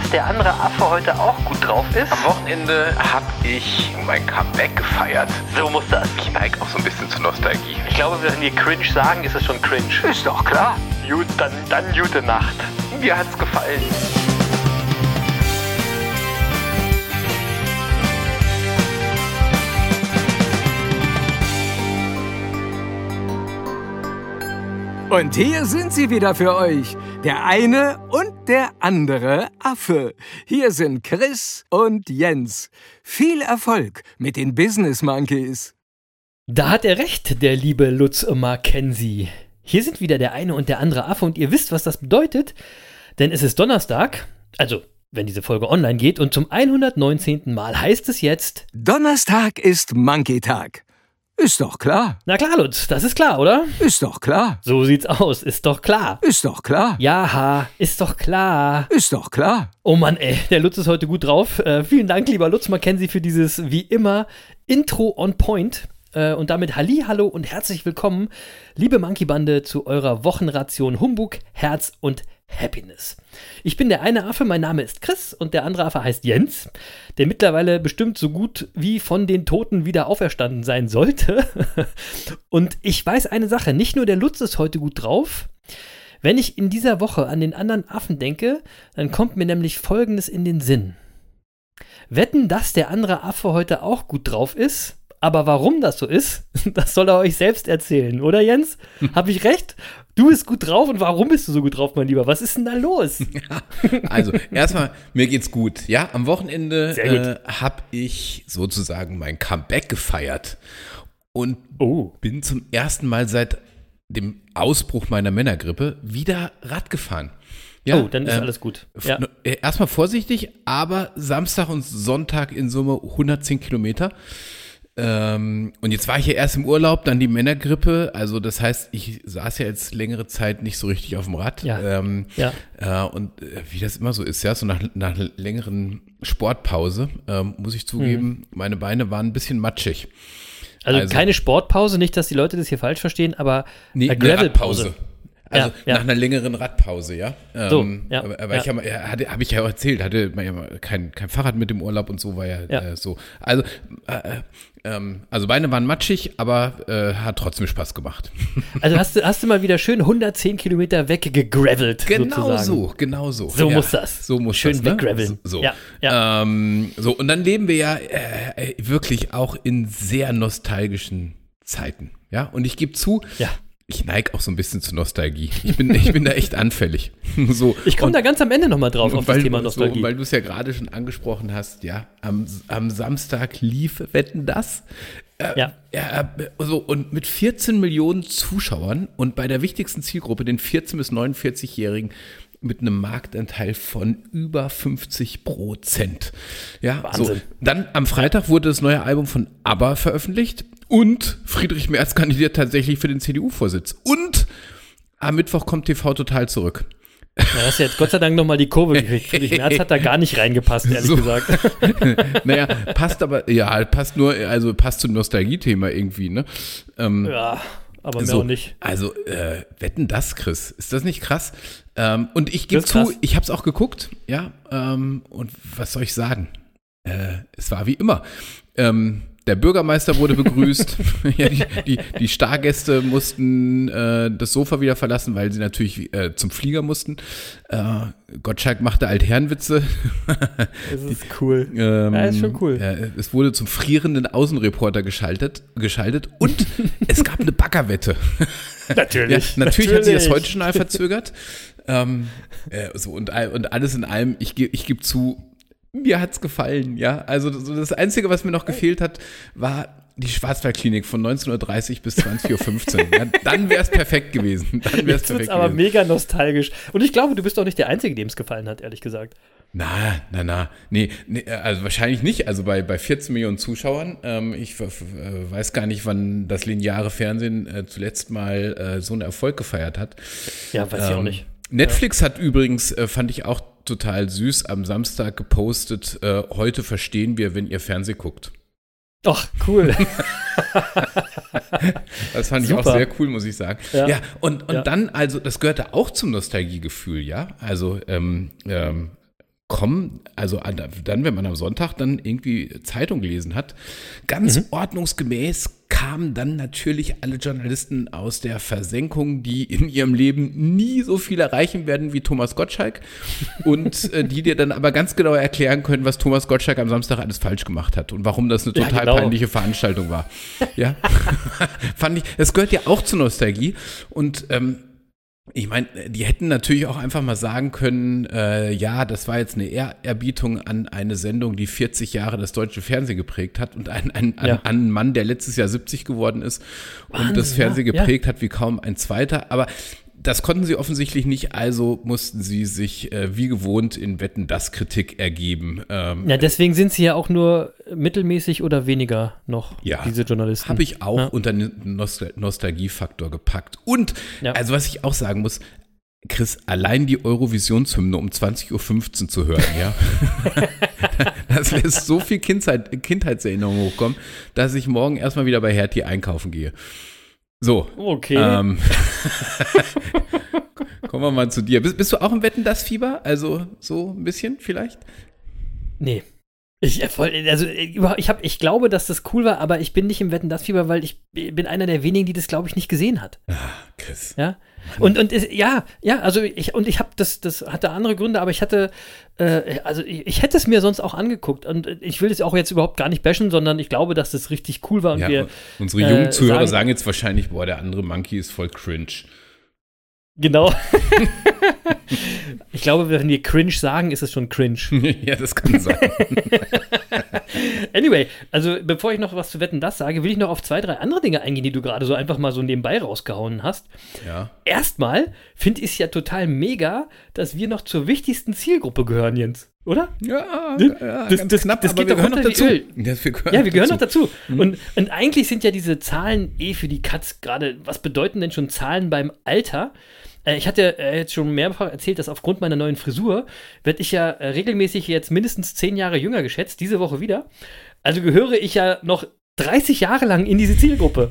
Dass der andere Affe heute auch gut drauf ist? Am Wochenende habe ich mein Comeback gefeiert. So muss das. Ich neige auch so ein bisschen zur Nostalgie. Ich glaube, wenn wir cringe sagen, ist es schon cringe. Ist doch klar. Gut, dann, dann gute Nacht. Mir hat's gefallen. Und hier sind sie wieder für euch. Der eine und der andere Affe. Hier sind Chris und Jens. Viel Erfolg mit den Business Monkeys. Da hat er recht, der liebe Lutz Mackenzie. Hier sind wieder der eine und der andere Affe und ihr wisst, was das bedeutet, denn es ist Donnerstag, also wenn diese Folge online geht und zum 119. Mal heißt es jetzt, Donnerstag ist Monkey-Tag. Ist doch klar. na klar, Lutz, das ist klar, oder? Ist doch klar. So sieht's aus, ist doch klar. Ist doch klar. Ja, ist doch klar. Ist doch klar. Oh Mann, ey, der Lutz ist heute gut drauf. Äh, vielen Dank, lieber Lutz Mackenzie, für dieses wie immer Intro on Point. Äh, und damit Halli, hallo und herzlich willkommen, liebe Monkey Bande, zu eurer Wochenration Humbug, Herz und Happiness. Ich bin der eine Affe, mein Name ist Chris und der andere Affe heißt Jens, der mittlerweile bestimmt so gut wie von den Toten wieder auferstanden sein sollte. und ich weiß eine Sache, nicht nur der Lutz ist heute gut drauf. Wenn ich in dieser Woche an den anderen Affen denke, dann kommt mir nämlich Folgendes in den Sinn. Wetten, dass der andere Affe heute auch gut drauf ist? Aber warum das so ist, das soll er euch selbst erzählen, oder Jens? Hab ich recht? Du bist gut drauf und warum bist du so gut drauf, mein Lieber? Was ist denn da los? Also, erstmal, mir geht's gut. Ja, am Wochenende äh, habe ich sozusagen mein Comeback gefeiert und Oh. bin zum ersten Mal seit dem Ausbruch meiner Männergrippe wieder Rad gefahren. Ja, oh, dann ist ähm, alles gut. Ja. äh, Erstmal vorsichtig, aber Samstag und Sonntag in Summe 110 Kilometer. Ähm, und jetzt war ich ja erst im Urlaub, dann die Männergrippe. Also das heißt, ich saß ja jetzt längere Zeit nicht so richtig auf dem Rad. Ja. Ähm, Ja. äh, und äh, wie das immer so ist, ja, so nach, nach einer längeren Sportpause, ähm, muss ich zugeben, meine Beine waren ein bisschen matschig. Also, also- keine Sportpause, nicht, dass die Leute das hier falsch verstehen, aber Nee, eine eine Gravelpause. Radpause. Also Ja, ja. nach einer längeren Radpause, ja. Ähm, So, ja, aber aber ja. ich habe hatte, hab ich ja auch erzählt, hatte man ja mal kein, kein Fahrrad mit im Urlaub und so war ja. Äh, so. Also, äh, äh, ähm, also Beine waren matschig, aber äh, hat trotzdem Spaß gemacht. Also hast du, hast du mal wieder schön 110 Kilometer weggegravelt. Genau sozusagen. so, genau so. So muss das. So muss Schön das. Ne? weggraveln. So. Ähm, so, und dann leben wir ja äh, äh, wirklich auch in sehr nostalgischen Zeiten. Ja, und ich gebe zu, Ja. Ich neige auch so ein bisschen zur Nostalgie. Ich bin, ich bin da echt anfällig. so, Ich komme da ganz am Ende nochmal drauf, auf das Thema Nostalgie. So, weil du es ja gerade schon angesprochen hast, ja, am, am Samstag lief Wetten das. Äh, Ja. ja, äh, so, und mit 14 Millionen Zuschauern und bei der wichtigsten Zielgruppe, den 14- bis 49-Jährigen, mit einem Marktanteil von über 50 Prozent. Ja, so. Wahnsinn. Dann am Freitag wurde das neue Album von ABBA veröffentlicht und Friedrich Merz kandidiert tatsächlich für den CDU-Vorsitz. Und am Mittwoch kommt TV total zurück. Ja, hast du jetzt Gott sei Dank nochmal die Kurve gekriegt. Friedrich Merz hat da gar nicht reingepasst, ehrlich So. gesagt. naja, passt aber, ja, passt nur, also passt zum Nostalgie-Thema irgendwie, ne? Ähm, Ja, aber mehr so, auch nicht. Also, äh, wetten das, Chris? Ist das nicht krass? Ähm, und ich gebe ist zu, ich habe es auch geguckt, ja. Ähm, und was soll ich sagen? Äh, es war wie immer. Ähm, der Bürgermeister wurde begrüßt. ja, die, die, die Stargäste mussten äh, das Sofa wieder verlassen, weil sie natürlich äh, zum Flieger mussten. Äh, Gottschalk machte Altherrenwitze. Das ist cool. Ähm, Ja, ist schon cool. äh, es wurde zum frierenden Außenreporter geschaltet, geschaltet und es gab eine Baggerwette. Ja, Natürlich. natürlich, hat sich das natürlich. heute schon verzögert. ähm, äh, so und, und alles in allem, ich, ich gebe zu, mir hat's gefallen, ja. Also so das Einzige, was mir noch gefehlt hat, war die Schwarzwaldklinik von 19.30 bis 20.15 Uhr. ja, dann wäre es perfekt gewesen. Dann wäre es Jetzt perfekt aber gewesen. mega nostalgisch. Und ich glaube, du bist auch nicht der Einzige, dem es gefallen hat, ehrlich gesagt. Na, na, na. Nee, nee, also wahrscheinlich nicht. Also bei, bei 14 Millionen Zuschauern. Ähm, ich äh, weiß gar nicht, wann das lineare Fernsehen äh, zuletzt mal äh, so einen Erfolg gefeiert hat. Ja, weiß ich auch nicht. Netflix hat übrigens, äh, fand ich auch total süß, am Samstag gepostet, äh, heute verstehen wir, wenn ihr Fernsehen guckt. Ach, cool. Das fand ich auch Super. sehr cool, muss ich sagen. Ja, Ja. und, und Ja. dann, also, das gehörte auch zum Nostalgiegefühl, ja. Also, ähm, ähm, kommen, also an, dann, wenn man am Sonntag dann irgendwie Zeitung gelesen hat, ganz Mhm. ordnungsgemäß kamen dann natürlich alle Journalisten aus der Versenkung, die in ihrem Leben nie so viel erreichen werden wie Thomas Gottschalk und äh, die dir dann aber ganz genau erklären können, was Thomas Gottschalk am Samstag alles falsch gemacht hat und warum das eine Ja, total genau. peinliche Veranstaltung war. Ja, fand ich, das gehört ja auch zur Nostalgie und ähm, ich meine, die hätten natürlich auch einfach mal sagen können, äh, ja, das war jetzt eine Ehrerbietung an eine Sendung, die 40 Jahre das deutsche Fernsehen geprägt hat und an, an, Ja. an einen Mann, der letztes Jahr 70 geworden ist und Wahnsinn, das Fernsehen ja, ja. geprägt hat wie kaum ein zweiter. Aber das konnten sie offensichtlich nicht, also mussten sie sich äh, wie gewohnt in Wetten das Kritik ergeben. Ähm, Ja, deswegen sind sie ja auch nur mittelmäßig oder weniger noch, Ja. diese Journalisten. Habe ich auch Ja. unter den Nostal Nostalgiefaktor gepackt. Und, Ja. also was ich auch sagen muss, Chris, allein die Eurovisionshymne um 20.15 Uhr zu hören, ja. das lässt so viel Kindheit, Kindheitserinnerungen hochkommen, dass ich morgen erstmal wieder bei Hertie einkaufen gehe. So. Okay. Ähm, kommen wir mal zu dir. Bist, bist du auch im Wetten das Fieber? Also so ein bisschen vielleicht? Nee. Ich, äh, also, äh, ich, hab, ich glaube, dass das cool war, aber ich bin nicht im Wetten das Fieber, weil ich bin einer der wenigen, die das, glaube ich, nicht gesehen hat. Chris. Ja. Und, und ja, ja, also ich, und ich habe das, das hatte andere Gründe, aber ich hatte, äh, also ich, ich hätte es mir sonst auch angeguckt. Und äh, ich will es auch jetzt überhaupt gar nicht bashen, sondern ich glaube, dass das richtig cool war und Ja, wir, unsere äh, jungen Zuhörer sagen- sagen jetzt wahrscheinlich, boah, der andere Monkey ist voll cringe. genau. ich glaube, wenn wir cringe sagen, ist es schon cringe. ja, das kann sein. Anyway, also bevor ich noch was zu Wetten das sage, will ich noch auf zwei, drei andere Dinge eingehen, die du gerade so einfach mal so nebenbei rausgehauen hast. ja. Erstmal finde ich es ja total mega, dass wir noch zur wichtigsten Zielgruppe gehören, Jens. Oder? Ja, Ne? ja Das- das- knapp, das aber geht wir doch gehören noch runter dazu. Öl. Ja, wir gehören, Ja, wir gehören noch dazu. Mhm. Und, und eigentlich sind ja diese Zahlen eh für die Katz gerade, was bedeuten denn schon Zahlen beim Alter? Äh, Ich hatte äh, jetzt schon mehrfach erzählt, dass aufgrund meiner neuen Frisur werde ich ja äh, regelmäßig jetzt mindestens zehn Jahre jünger geschätzt, diese Woche wieder. Also gehöre ich ja noch 30 Jahre lang in diese Zielgruppe.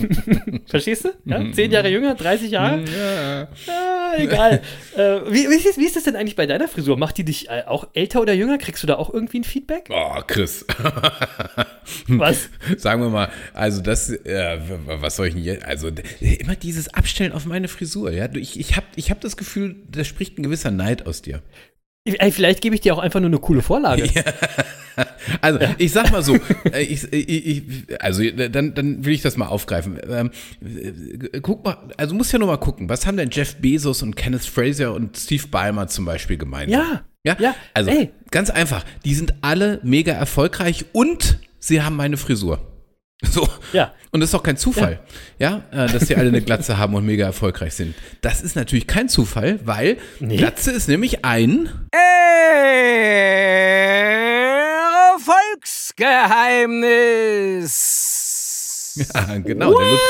Verstehst du? Ja? Mhm. Zehn Jahre jünger, 30 Jahre? Ja. Ah, egal. äh, wie, wie, ist, wie ist das denn eigentlich bei deiner Frisur? Macht die dich äh, auch älter oder jünger? Kriegst du da auch irgendwie ein Feedback? Oh, Chris. Was? Sagen wir mal, also das, äh, was soll ich denn jetzt, also immer dieses Abstellen auf meine Frisur, ja. Ich, ich habe ich hab das Gefühl, da spricht ein gewisser Neid aus dir. Ey, vielleicht gebe ich dir auch einfach nur eine coole Vorlage. Also, ich sag mal so, äh, ich, ich, ich, also dann, dann will ich das mal aufgreifen. Ähm, äh, guck mal, also du musst ja nur mal gucken, was haben denn Jeff Bezos und Kenneth Fraser und Steve Ballmer zum Beispiel gemeinsam? Ja. Ja, Ja, also ey. ganz einfach, die sind alle mega erfolgreich und sie haben meine Frisur. So. Ja. Und das ist doch kein Zufall, ja, äh, dass sie alle eine Glatze haben und mega erfolgreich sind. Das ist natürlich kein Zufall, weil Nee. Glatze ist nämlich ein Erfolgsgeheimnis. Ah, genau, der Lutz,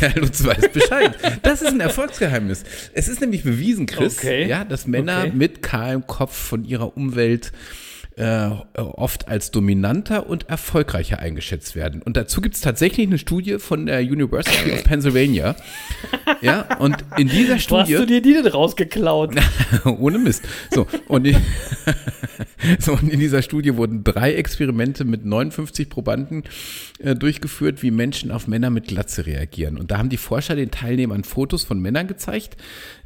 der, der Lutz weiß Bescheid. Das ist ein Erfolgsgeheimnis. Es ist nämlich bewiesen, Chris, Okay. ja, dass Männer Okay. mit kahlem Kopf von ihrer Umwelt äh, oft als dominanter und erfolgreicher eingeschätzt werden. Und dazu gibt es tatsächlich eine Studie von der University of Pennsylvania. Ja, und in dieser Wo hast Studie. du dir die denn rausgeklaut? Ohne Mist. So, und, in, so, und in dieser Studie wurden drei Experimente mit 59 Probanden äh, durchgeführt, wie Menschen auf Männer mit Glatze reagieren. Und da haben die Forscher den Teilnehmern Fotos von Männern gezeigt.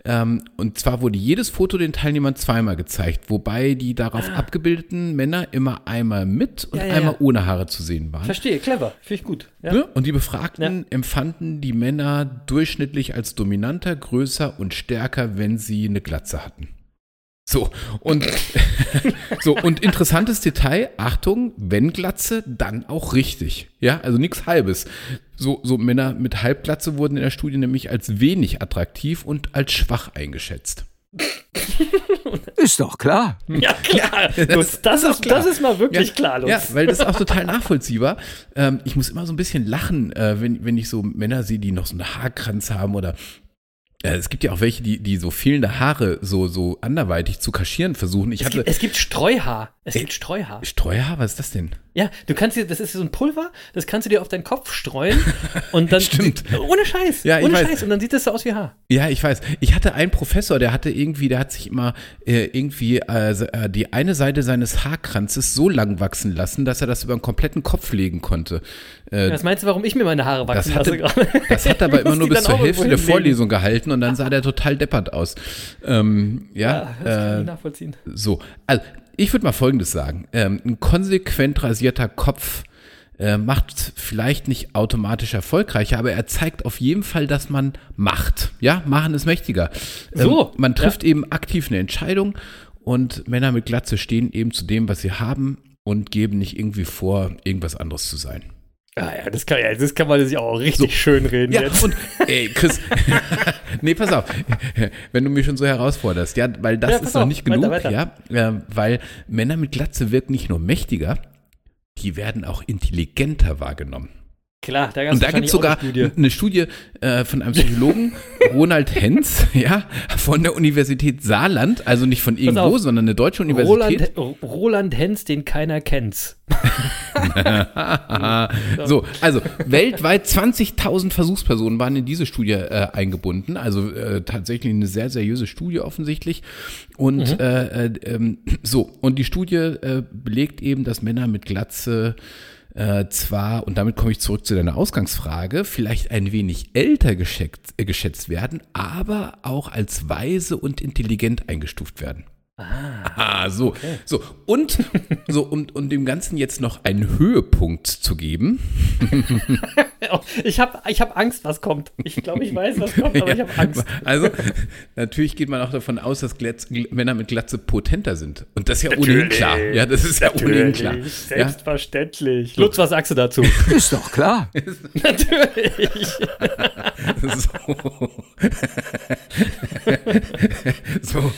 Ähm, und zwar wurde jedes Foto den Teilnehmern zweimal gezeigt, wobei die darauf abgebildeten Männer immer einmal mit und Ah. Ja, ja, einmal ja. ohne Haare zu sehen waren. Verstehe, clever. Finde ich gut. Ne? Und die Befragten empfanden die Männer durchschnittlich als dominanter, größer und stärker, wenn sie eine Glatze hatten. So, und, so, und interessantes Detail, Achtung, wenn Glatze, dann auch richtig. Ja, also nichts Halbes. So, so Männer mit Halbglatze wurden in der Studie nämlich als wenig attraktiv und als schwach eingeschätzt. Ist doch klar. Ja, klar. Lutz, das, ist klar. das ist mal wirklich ja, klar, Lutz. Ja, weil das ist auch total nachvollziehbar. Ähm, ich muss immer so ein bisschen lachen, äh, wenn, wenn ich so Männer sehe, die noch so einen Haarkranz haben oder es gibt ja auch welche, die, die so fehlende Haare so, so anderweitig zu kaschieren versuchen. Ich es, hatte gibt, es gibt Streuhaar. Es gibt Streuhaar. Streuhaar, was ist das denn? Ja, du kannst dir, das ist so ein Pulver, das kannst du dir auf deinen Kopf streuen und dann. Stimmt. Ohne Scheiß. Ja, ich ohne weiß. Scheiß. Und dann sieht das so aus wie Haar. Ja, ich weiß. Ich hatte einen Professor, der hatte irgendwie, der hat sich immer äh, irgendwie äh, äh, die eine Seite seines Haarkranzes so lang wachsen lassen, dass er das über den kompletten Kopf legen konnte. Äh, Was meinst du, warum ich mir meine Haare wachsen Das hatte, lasse gerade? das hat er aber immer nur bis zur Hälfte der. Vorlesung gehalten und dann sah der total deppert aus. Ähm, ja, Ja, das kann ich äh, nachvollziehen. so. Also, ich würde mal Folgendes sagen. Ähm, ein konsequent rasierter Kopf äh, macht vielleicht nicht automatisch erfolgreicher, aber er zeigt auf jeden Fall, dass man macht. Ja, machen ist mächtiger. So, Ähm, man trifft eben aktiv eine Entscheidung und Männer mit Glatze stehen eben zu dem, was sie haben und geben nicht irgendwie vor, irgendwas anderes zu sein. Ah, ja, das kann, ja, das kann man sich auch richtig schön reden Ja, jetzt. und ey, Chris, nee, pass auf, wenn du mich schon so herausforderst, ja, weil das Ja, ist noch auf, nicht weiter, genug, weiter. ja, äh, weil Männer mit Glatze wirken nicht nur mächtiger, die werden auch intelligenter wahrgenommen. Klar, da Und da gibt es sogar eine Studie äh, von einem Psychologen, Ronald Henz, ja, von der Universität Saarland, also nicht von irgendwo, sondern eine deutsche Universität. Roland, Roland Hens, den keiner kennt. So, also weltweit 20.000 Versuchspersonen waren in diese Studie äh, eingebunden. Also äh, tatsächlich eine sehr seriöse Studie offensichtlich. Und äh, äh, ähm, so, und die Studie äh, belegt eben, dass Männer mit Glatze äh, zwar, und damit komme ich zurück zu deiner Ausgangsfrage, vielleicht ein wenig älter geschätzt, äh, geschätzt werden, aber auch als weise und intelligent eingestuft werden. Ah, so, so. Und, so, um, um dem Ganzen jetzt noch einen Höhepunkt zu geben. Ich habe ich hab Angst, was kommt. Ich glaube, ich weiß, was kommt, aber ich Ja, habe Angst. Also, natürlich geht man auch davon aus, dass Glatz, Männer mit Glatze potenter sind. Und das ist ja ohnehin klar. Ja, das ist ja ohnehin klar. Ja, Selbstverständlich. Lutz, was sagst du dazu? Ist doch klar. Natürlich. so. so.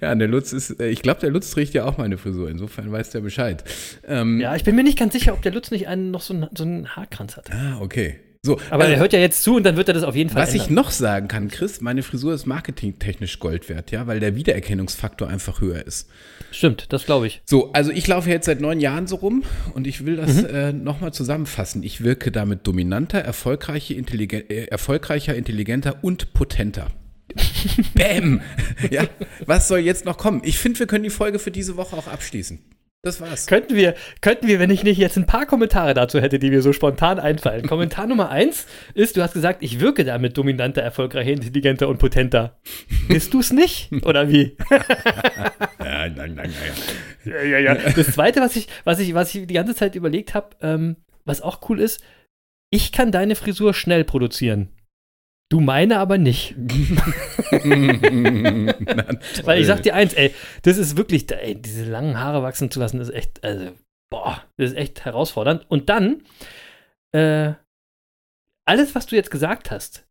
Ja, der Lutz ist, äh, ich glaube, der Lutz trägt ja auch meine Frisur. Insofern weiß der Bescheid. Ähm, Ja, ich bin mir nicht ganz sicher, ob der Lutz nicht einen, noch so einen, so einen Haarkranz hat. Ah, okay. So, Aber also, er hört ja jetzt zu und dann wird er das auf jeden Fall Was ich ändern. noch sagen kann, Chris, meine Frisur ist marketingtechnisch Gold wert, ja, weil der Wiedererkennungsfaktor einfach höher ist. Stimmt, das glaube ich. So, also ich laufe jetzt seit neun Jahren so rum und ich will Mhm. das äh, nochmal zusammenfassen. Ich wirke damit dominanter, erfolgreicher, intelligen, äh, erfolgreicher, intelligenter und potenter. Bäm! Ja, was soll jetzt noch kommen? Ich finde, wir können die Folge für diese Woche auch abschließen. Das war's. Könnten wir, könnten wir, wenn ich nicht jetzt ein paar Kommentare dazu hätte, die mir so spontan einfallen. Kommentar Nummer eins ist, du hast gesagt, ich wirke damit dominanter, erfolgreicher, intelligenter und potenter. Bist du es nicht? Oder wie? Ja, nein, nein, nein. Ja, ja, ja. Das zweite, was ich, was ich, was ich die ganze Zeit überlegt habe, ähm, was auch cool ist, ich kann deine Frisur schnell produzieren. Du meine aber nicht. Weil ich sag dir eins, ey, das ist wirklich, ey, diese langen Haare wachsen zu lassen, ist echt, also, boah, das ist echt herausfordernd. Und dann, äh, alles, was du jetzt gesagt hast,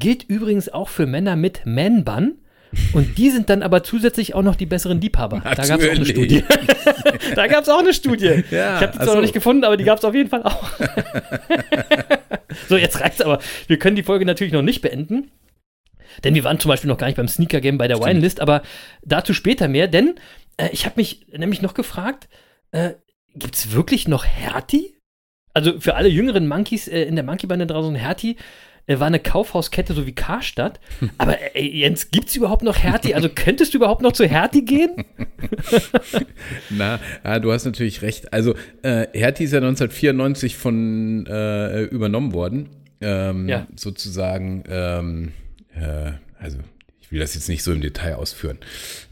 gilt übrigens auch für Männer mit Man-Bun. Und die sind dann aber zusätzlich auch noch die besseren Liebhaber. Da gab es auch eine Natürlich. Studie. da gab es auch eine Studie. Ja, ich habe die zwar so. noch nicht gefunden, aber die gab es auf jeden Fall auch. so, jetzt reicht's aber. Wir können die Folge natürlich noch nicht beenden. Denn wir waren zum Beispiel noch gar nicht beim Sneaker Game bei der Stimmt. Winelist, aber dazu später mehr. Denn äh, ich habe mich nämlich noch gefragt, äh, gibt es wirklich noch Hertie? Also für alle jüngeren Monkeys äh, in der Monkey-Bande draußen, Hertie war eine Kaufhauskette so wie Karstadt. Aber äh, Jens, gibt es überhaupt noch Hertie? Also könntest du überhaupt noch zu Hertie gehen? Na, ja, du hast natürlich recht. Also, äh, Hertie ist ja 1994 von äh, übernommen worden. Ähm, Ja. Sozusagen, ähm, äh, also ich will das jetzt nicht so im Detail ausführen.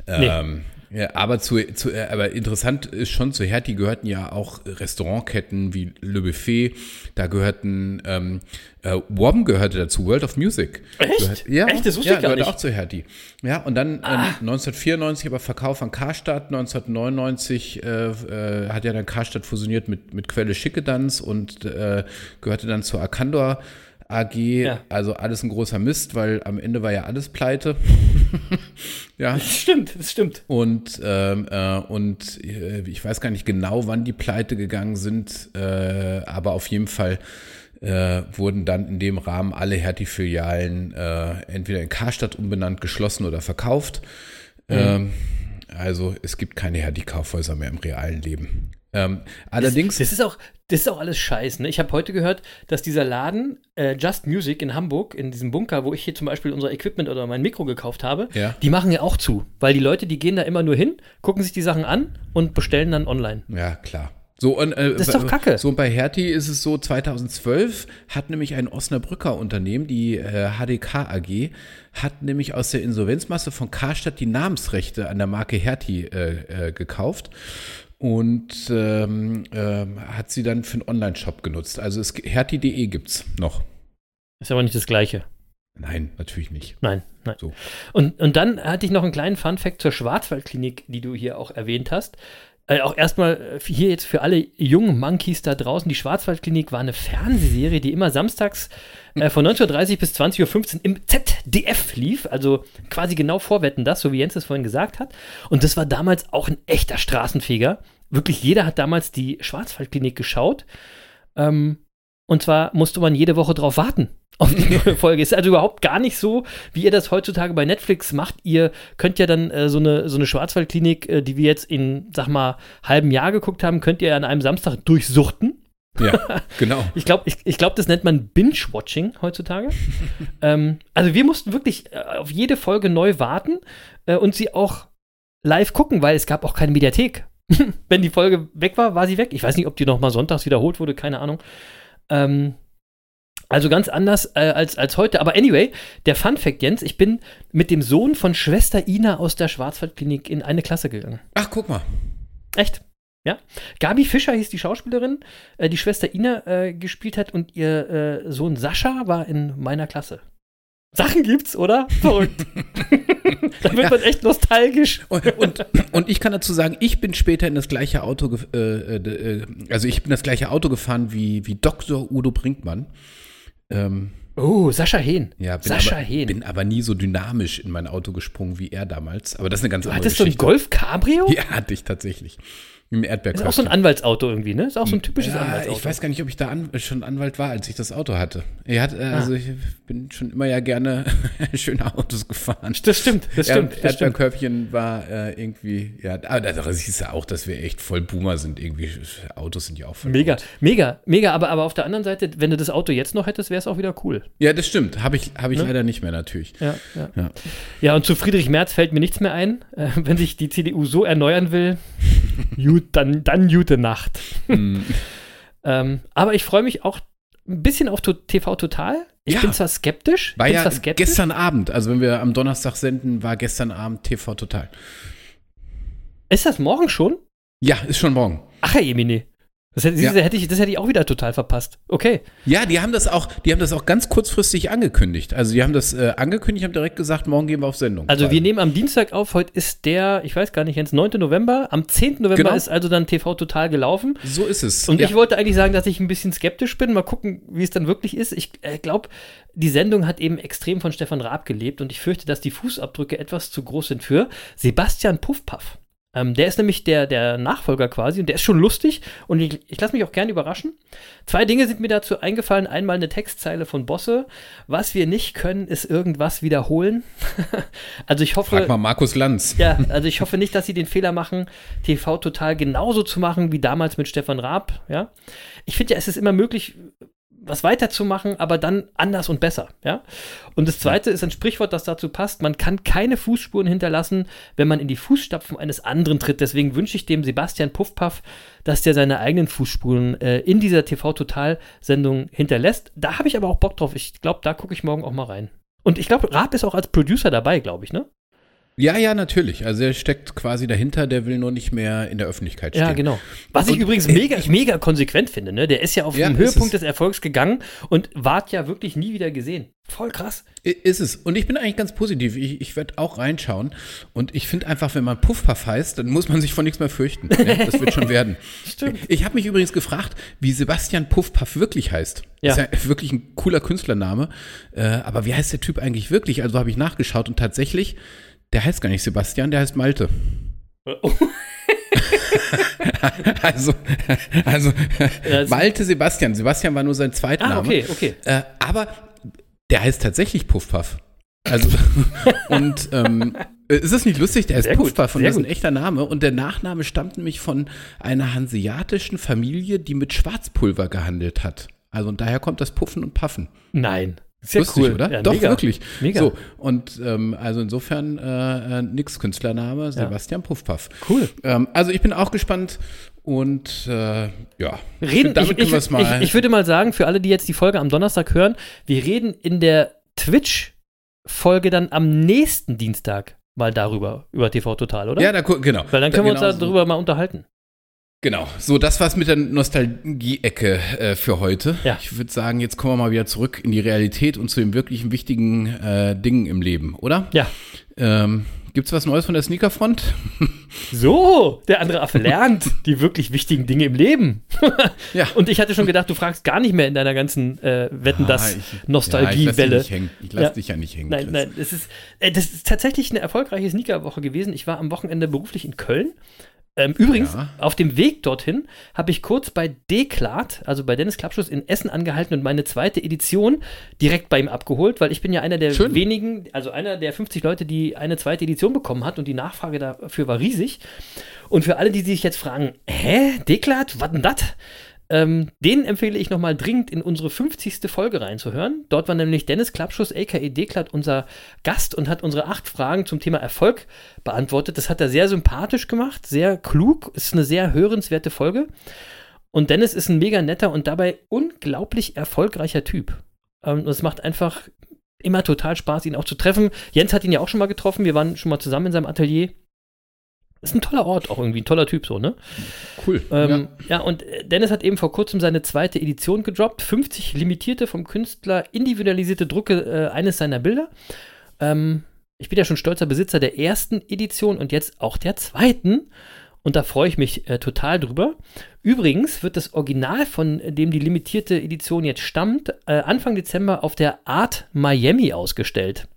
Ähm, ja, aber, zu, zu, äh, aber interessant ist schon, zu Hertie gehörten ja auch Restaurantketten wie Le Buffet, da gehörten, ähm, äh, WOM gehörte dazu, World of Music. Echt? Gehört, ja, Echt? Das wusste ja, ich gar gehörte nicht. auch zu Hertie. Ja, und dann ähm, 1994 aber Verkauf an Karstadt, 1999 äh, äh, hat ja dann Karstadt fusioniert mit, mit Quelle Schickedanz und äh, gehörte dann zur Arcandor AG, Ja. also alles ein großer Mist, weil am Ende war ja alles pleite. ja. Das stimmt, das stimmt. Und, ähm, äh, und äh, ich weiß gar nicht genau, wann die pleite gegangen sind, äh, aber auf jeden Fall äh, wurden dann in dem Rahmen alle Hertie-Filialen äh, entweder in Karstadt umbenannt, geschlossen oder verkauft. Ähm, also es gibt keine Hertie-Kaufhäuser mehr im realen Leben. Ähm, allerdings, Das ist auch, das ist auch alles Scheiß. Ne? Ich habe heute gehört, dass dieser Laden äh, Just Music in Hamburg, in diesem Bunker, wo ich hier zum Beispiel unser Equipment oder mein Mikro gekauft habe, Ja. die machen ja auch zu. Weil die Leute, die gehen da immer nur hin, gucken sich die Sachen an und bestellen dann online. Ja, klar. So, und, äh, Das ist doch Kacke. So, und bei Hertie ist es so, 2012 hat nämlich ein Osnabrücker Unternehmen, die äh, HDK AG, hat nämlich aus der Insolvenzmasse von Karstadt die Namensrechte an der Marke Hertie äh, äh, gekauft und ähm, ähm, hat sie dann für einen Online-Shop genutzt. Also es, hertie.de gibt's noch. Ist aber nicht das Gleiche. Nein, natürlich nicht. Nein, nein. So. Und, und dann hatte ich noch einen kleinen Fun-Fact zur Schwarzwaldklinik, die du hier auch erwähnt hast. Äh, auch erstmal äh, hier jetzt für alle jungen Monkeys da draußen. Die Schwarzwaldklinik war eine Fernsehserie, die immer samstags äh, von 19.30 bis 20.15 Uhr im ZDF lief. Also quasi genau vorwetten das, so wie Jens es vorhin gesagt hat. Und das war damals auch ein echter Straßenfeger. Wirklich jeder hat damals die Schwarzwaldklinik geschaut. Ähm, und zwar musste man jede Woche drauf warten auf die neue Folge. Ist also überhaupt gar nicht so, wie ihr das heutzutage bei Netflix macht. Ihr könnt ja dann äh, so eine, so eine Schwarzwaldklinik, äh, die wir jetzt in, sag mal, halben Jahr geguckt haben, könnt ihr an einem Samstag durchsuchten. Ja, genau. Ich glaube, ich, ich glaub, das nennt man Binge-Watching heutzutage. ähm, also wir mussten wirklich äh, auf jede Folge neu warten äh, und sie auch live gucken, weil es gab auch keine Mediathek. Wenn die Folge weg war, war sie weg. Ich weiß nicht, ob die noch mal sonntags wiederholt wurde, keine Ahnung. Ähm, also ganz anders äh, als, als heute. Aber anyway, der Fun Fact, Jens, ich bin mit dem Sohn von Schwester Ina aus der Schwarzwaldklinik in eine Klasse gegangen. Ach, guck mal. Echt? Ja. Gabi Fischer hieß die Schauspielerin, äh, die Schwester Ina äh, gespielt hat und ihr äh, Sohn Sascha war in meiner Klasse. Sachen gibt's, oder? Verrückt. da wird man echt nostalgisch. Und, und, und ich kann dazu sagen, ich bin später in das gleiche Auto, gef- äh, äh, also ich bin das gleiche Auto gefahren wie, wie Dr. Udo Brinkmann. Ähm, Oh, Sascha Hehn. ja, bin Sascha aber, Hehn. bin aber nie so dynamisch in mein Auto gesprungen wie er damals. Aber das ist eine ganz du andere hattest so ein Geschichte. Golf Cabrio? Ja, hatte ich tatsächlich. Im Ist Erdbeerkörbchen. auch so ein Anwaltsauto irgendwie, ne? Ist auch so ein typisches ja, Anwaltsauto. ich weiß gar nicht, ob ich da an, schon Anwalt war, als ich das Auto hatte. Er hat, äh, Ah. also ich bin schon immer ja gerne schöne Autos gefahren. Das stimmt, das stimmt, Er, das stimmt. Erdbeerkörbchen war äh, irgendwie, ja, aber da siehst du auch, dass wir echt voll Boomer sind. Irgendwie, Autos sind ja auch voll Mega, gut. mega, mega. Aber, aber auf der anderen Seite, wenn du das Auto jetzt noch hättest, wäre es auch wieder cool. Ja, das stimmt. Habe ich, hab ich Ne? leider nicht mehr, natürlich. Ja, ja. Ja. Ja, und zu Friedrich Merz fällt mir nichts mehr ein. Äh, wenn sich die CDU so erneuern will, dann, dann gute Nacht. Hm. ähm, aber ich freue mich auch ein bisschen auf TV Total. Ich Ja. bin zwar skeptisch, War ja skeptisch. gestern Abend, also wenn wir am Donnerstag senden, war gestern Abend TV Total. Ist das morgen schon? Ja, ist schon morgen. Ach, Herr Emine. Das hätte, Ja. hätte ich, das hätte ich auch wieder total verpasst. Okay. Ja, die haben das auch, die haben das auch ganz kurzfristig angekündigt. Also die haben das äh, angekündigt, haben direkt gesagt, morgen gehen wir auf Sendung. Also wir nehmen am Dienstag auf, heute ist der, ich weiß gar nicht, Jens, 9. November. Am 10. November Genau. ist also dann TV Total gelaufen. So ist es. Und ja. ich wollte eigentlich sagen, dass ich ein bisschen skeptisch bin. Mal gucken, wie es dann wirklich ist. Ich äh, glaube, die Sendung hat eben extrem von Stefan Raab gelebt und ich fürchte, dass die Fußabdrücke etwas zu groß sind für Sebastian Puffpaff. Ähm, der ist nämlich der, der Nachfolger quasi und der ist schon lustig und ich, ich lasse mich auch gerne überraschen. Zwei Dinge sind mir dazu eingefallen. Einmal eine Textzeile von Bosse. Was wir nicht können, ist irgendwas wiederholen. also ich hoffe. Frag mal Markus Lanz. Ja, also ich hoffe nicht, dass sie den Fehler machen, TV total genauso zu machen wie damals mit Stefan Raab. Ja, ich finde ja, es ist immer möglich, was weiterzumachen, aber dann anders und besser. Ja, und das Zweite ist ein Sprichwort, das dazu passt: Man kann keine Fußspuren hinterlassen, wenn man in die Fußstapfen eines anderen tritt. Deswegen wünsche ich dem Sebastian Puffpaff, dass der seine eigenen Fußspuren äh, in dieser TV total Sendung hinterlässt. Da habe ich aber auch Bock drauf. Ich glaube, da gucke ich morgen auch mal rein. Und ich glaube, Raab ist auch als Producer dabei, glaube ich, ne? Ja, ja, natürlich. Also er steckt quasi dahinter, der will nur nicht mehr in der Öffentlichkeit stehen. Ja, genau. Was ich Und- übrigens mega, mega konsequent finde, ne? Der ist ja auf Ja, dem ist Höhepunkt es. des Erfolgs gegangen und ward ja wirklich nie wieder gesehen. Voll krass. Ist es. Und ich bin eigentlich ganz positiv. Ich, ich werde auch reinschauen. Und ich finde einfach, wenn man Puffpuff heißt, dann muss man sich vor nichts mehr fürchten. Ja, das wird schon werden. Stimmt. Ich habe mich übrigens gefragt, wie Sebastian Puffpuff wirklich heißt. Ja. Ist ja wirklich ein cooler Künstlername. Äh, aber wie heißt der Typ eigentlich wirklich? Also habe ich nachgeschaut und tatsächlich, der heißt gar nicht Sebastian, der heißt Malte. also, also das- Malte Sebastian. Sebastian war nur sein zweiter Ah, Name. okay, okay. Äh, aber der heißt tatsächlich Puffpuff. Also, und ähm, ist es nicht lustig? Der gut, Puffpuff und das ist ein echter Name. Und der Nachname stammt nämlich von einer hanseatischen Familie, die mit Schwarzpulver gehandelt hat. Also und daher kommt das Puffen und Puffen. Nein. Sehr Lustig, cool. oder? Ja, Doch, mega. wirklich. Mega. So, und ähm, also insofern äh, äh, nix Künstlername, Sebastian Puffpuff. Cool. Ähm, also ich bin auch gespannt und äh, ja. Reden, damit ich, können ich, wir es mal. ich, ich würde mal sagen, für alle, die jetzt die Folge am Donnerstag hören, wir reden in der Twitch-Folge dann am nächsten Dienstag mal darüber, über TV Total, oder? ja, da, genau. Weil dann können wir uns genau so. darüber mal unterhalten. Genau, so das war's mit der Nostalgie-Ecke äh, für heute. Ja. Ich würde sagen, jetzt kommen wir mal wieder zurück in die Realität und zu den wirklichen wichtigen äh, Dingen im Leben, oder? Ja. Ähm, gibt's was Neues von der Sneakerfront? So, der andere Affe lernt die wirklich wichtigen Dinge im Leben. Ja. Und ich hatte schon gedacht, du fragst gar nicht mehr in deiner ganzen äh, Wetten, das Ah, ich- Nostalgiewelle. Ja, ich lass dich Ja. dich ja nicht hängen. Nein, Chris. nein, es ist, äh, das ist tatsächlich eine erfolgreiche Sneakerwoche gewesen. Ich war am Wochenende beruflich in Köln. Ähm, übrigens, Ja. auf dem Weg dorthin habe ich kurz bei Deklat, also bei Dennis Klappschuss in Essen angehalten und meine zweite Edition direkt bei ihm abgeholt, weil ich bin ja einer der Schön. wenigen, also einer der 50 Leute, die eine zweite Edition bekommen hat und die Nachfrage dafür war riesig. Und für alle, die sich jetzt fragen, hä, Deklat, was denn das? Ähm, den empfehle ich nochmal dringend in unsere 50. Folge reinzuhören. Dort war nämlich Dennis Klappschuss, a.k.a. Deklat, unser Gast und hat unsere acht Fragen zum Thema Erfolg beantwortet. Das hat er sehr sympathisch gemacht, sehr klug, ist eine sehr hörenswerte Folge. Und Dennis ist ein mega netter und dabei unglaublich erfolgreicher Typ. Ähm, und es macht einfach immer total Spaß, ihn auch zu treffen. Jens hat ihn ja auch schon mal getroffen. Wir waren schon mal zusammen in seinem Atelier. Ist ein toller Ort, auch irgendwie ein toller Typ so, ne? Cool. Ähm, ja. und äh, Dennis hat eben vor kurzem seine zweite Edition gedroppt. 50 limitierte vom Künstler individualisierte Drucke äh, eines seiner Bilder. Ähm, ich bin ja schon stolzer Besitzer der ersten Edition und jetzt auch der zweiten. Und da freue ich mich äh, total drüber. Übrigens wird das Original, von dem die limitierte Edition jetzt stammt, äh, Anfang Dezember auf der Art Miami ausgestellt.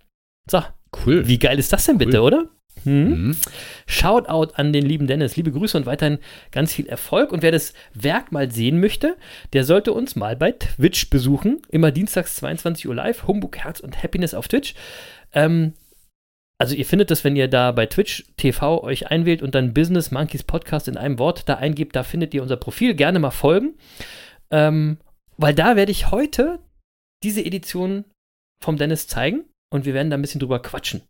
So, cool. wie geil ist das denn bitte, Cool. oder? Hm? Mhm. Shoutout an den lieben Dennis. Liebe Grüße und weiterhin ganz viel Erfolg. Und wer das Werk mal sehen möchte, der sollte uns mal bei Twitch besuchen. Immer dienstags 22 Uhr live. Humbug, Herz und Happiness auf Twitch. Ähm, also ihr findet das, wenn ihr da bei Twitch TV euch einwählt und dann Business Monkeys Podcast in einem Wort da eingebt, da findet ihr unser Profil. Gerne mal folgen. Ähm, weil da werde ich heute diese Edition vom Dennis zeigen und wir werden da ein bisschen drüber quatschen.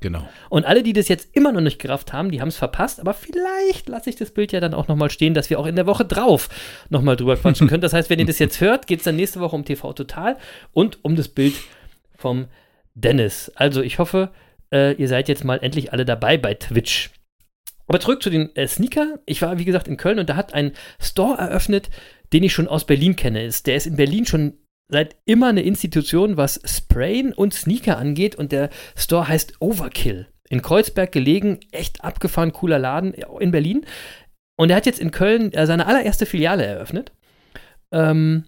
Genau. Und alle, die das jetzt immer noch nicht gerafft haben, die haben es verpasst, aber vielleicht lasse ich das Bild ja dann auch nochmal stehen, dass wir auch in der Woche drauf nochmal drüber quatschen können. Das heißt, wenn ihr das jetzt hört, geht es dann nächste Woche um TV Total und um das Bild vom Dennis. Also ich hoffe, äh, ihr seid jetzt mal endlich alle dabei bei Twitch. Aber zurück zu den äh, Sneaker. Ich war, wie gesagt, in Köln und da hat ein Store eröffnet, den ich schon aus Berlin kenne. Ist, der ist in Berlin schon seit immer eine Institution, was Sprayen und Sneaker angeht. Und der Store heißt Overkill. In Kreuzberg gelegen, echt abgefahren, cooler Laden in Berlin. Und er hat jetzt in Köln äh, seine allererste Filiale eröffnet. Ähm,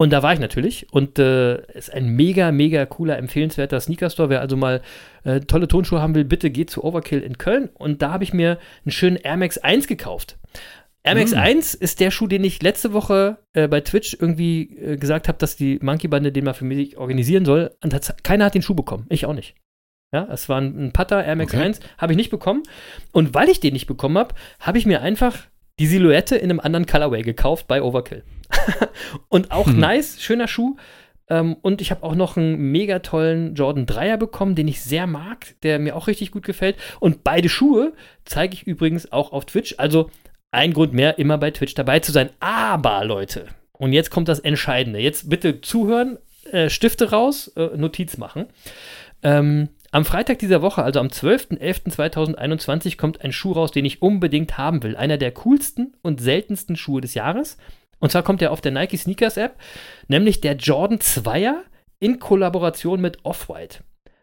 und da war ich natürlich. Und äh, ist ein mega, mega cooler, empfehlenswerter Sneaker-Store. Wer also mal äh, tolle Tonschuhe haben will, bitte geht zu Overkill in Köln. Und da habe ich mir einen schönen Air Max 1 gekauft. Air Max Mm. 1 ist der Schuh, den ich letzte Woche äh, bei Twitch irgendwie äh, gesagt habe, dass die Monkey-Bande den mal für mich organisieren soll. Und hat, keiner hat den Schuh bekommen. Ich auch nicht. Ja, es war ein, ein Putter Air Max Okay. 1, habe ich nicht bekommen. Und weil ich den nicht bekommen habe, habe ich mir einfach die Silhouette in einem anderen Colorway gekauft bei Overkill. und auch Hm. nice, schöner Schuh. Ähm, und ich habe auch noch einen mega tollen Jordan 3er bekommen, den ich sehr mag, der mir auch richtig gut gefällt. Und beide Schuhe zeige ich übrigens auch auf Twitch. Also ein Grund mehr, immer bei Twitch dabei zu sein. Aber Leute, und jetzt kommt das Entscheidende. Jetzt bitte zuhören, äh, Stifte raus, äh, Notiz machen. Ähm, Am Freitag dieser Woche, also am 12.11.2021, kommt ein Schuh raus, den ich unbedingt haben will. Einer der coolsten und seltensten Schuhe des Jahres. Und zwar kommt er auf der Nike Sneakers App, nämlich der Jordan 2er in Kollaboration mit Off-White.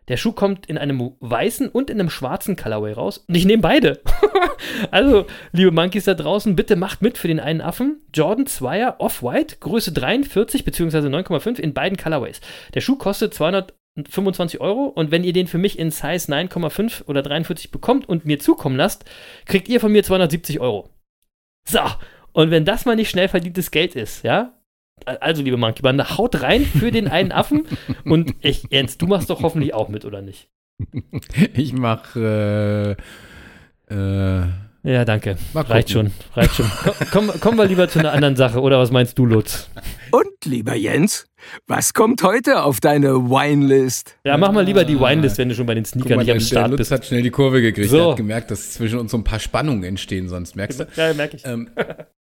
Der Schuh kommt in einem weißen und in einem schwarzen Colorway raus. Und ich nehme beide. also, liebe Monkeys da draußen, bitte macht mit für den einen Affen. Jordan 2er Off-White, Größe 43 bzw. 9,5 in beiden Colorways. Der Schuh kostet 225 Euro und wenn ihr den für mich in Size 9,5 oder 43 bekommt und mir zukommen lasst, kriegt ihr von mir 270 Euro. So, und wenn das mal nicht schnell verdientes Geld ist, ja, also, liebe Monkey Bande, haut rein für den einen Affen. Und ich, Jens, du machst doch hoffentlich auch mit, oder nicht? Ich mache. Äh, äh, ja, danke. Reicht schon, reicht schon. Komm, kommen wir lieber zu einer anderen Sache, oder was meinst du, Lutz? Und, lieber Jens, was kommt heute auf deine Winelist? Ja, mach mal lieber die Winelist, wenn du schon bei den Sneakern nicht am Start der bist. Lutz hat schnell die Kurve gekriegt. So. Er hat gemerkt, dass zwischen uns so ein paar Spannungen entstehen sonst. Merkst du? Ja, merke ich. Ähm,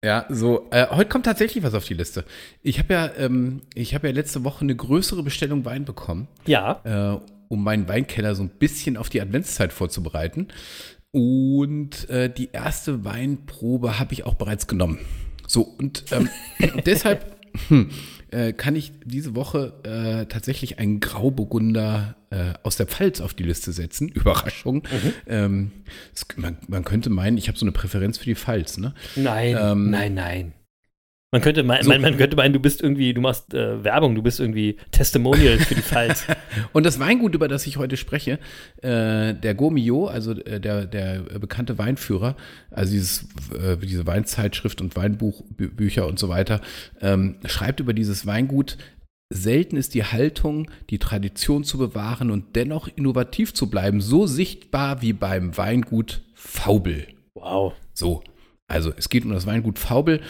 ja, so. Äh, heute kommt tatsächlich was auf die Liste. Ich habe ja, ähm, ich habe ja letzte Woche eine größere Bestellung Wein bekommen. Ja. Äh, um meinen Weinkeller so ein bisschen auf die Adventszeit vorzubereiten. Und äh, die erste Weinprobe habe ich auch bereits genommen. So, und ähm, deshalb hm, äh, kann ich diese Woche äh, tatsächlich einen Grauburgunder äh, aus der Pfalz auf die Liste setzen. Überraschung. Ähm, es, man, man könnte meinen, ich habe so eine Präferenz für die Pfalz. Ne? Nein, Ähm, nein, nein. Man könnte, meinen, so- man, man könnte meinen, du bist irgendwie, du machst äh, Werbung, du bist irgendwie Testimonial für die Pfalz. Und das Weingut, über das ich heute spreche, äh, der Gomio, also äh, der, der bekannte Weinführer, also dieses, äh, diese Weinzeitschrift und Weinbuchbücher und so weiter, ähm, schreibt über dieses Weingut, selten ist die Haltung, die Tradition zu bewahren und dennoch innovativ zu bleiben, so sichtbar wie beim Weingut Faubel. Wow. So, also es geht um das Weingut Faubel,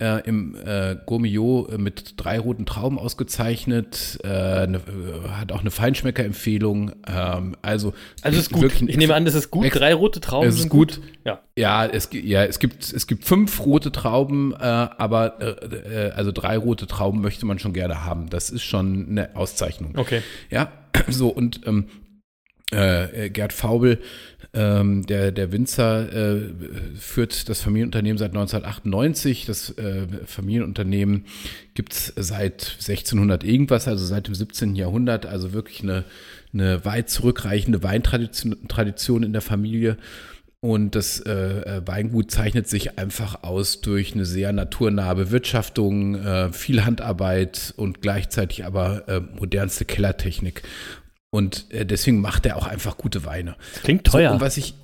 äh, im äh, Gourmillot äh, mit drei roten Trauben ausgezeichnet, äh, ne, äh, hat auch eine Feinschmecker-Empfehlung. Ähm, also Also es ist gut. Ich nehme an, das ist gut. Drei rote Trauben es ist sind gut. Ja. Ja, es, ja, es gibt es gibt fünf rote Trauben, äh, aber also drei rote Trauben möchte man schon gerne haben. Das ist schon eine Auszeichnung. Okay. Ja, so und ähm, äh, äh, Gerd Faubel, ähm, der, der Winzer, äh, führt das Familienunternehmen seit 1998. Das äh, Familienunternehmen gibt's seit 1600 irgendwas, also seit dem 17. Jahrhundert, also wirklich eine, eine weit zurückreichende Weintradition Tradition in der Familie. Und das äh, äh, Weingut zeichnet sich einfach aus durch eine sehr naturnahe Bewirtschaftung, äh, viel Handarbeit und gleichzeitig aber äh, modernste Kellertechnik. Und äh, deswegen macht er auch einfach gute Weine. Das klingt teuer. So, und was ich,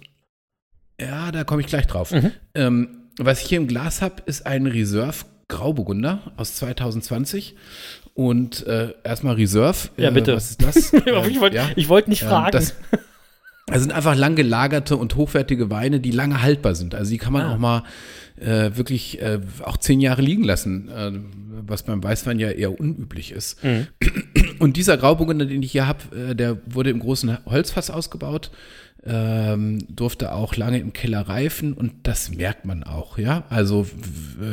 ja, da komme ich gleich drauf. Mhm. Ähm, was ich hier im Glas habe, ist ein Reserve Grauburgunder aus 2020. Und äh, erstmal Reserve. Ja, äh, bitte. Was ist das? ich wollte ja. ich wollte nicht Ähm, fragen. Das, das sind einfach lang gelagerte und hochwertige Weine, die lange haltbar sind. Also die kann man Ah. auch mal äh, wirklich äh, auch zehn Jahre liegen lassen, äh, was beim Weißwein ja eher unüblich ist. Mhm. Und dieser Grauburgunder, den ich hier habe, äh, der wurde im großen Holzfass ausgebaut, ähm, durfte auch lange im Keller reifen und das merkt man auch, ja. Also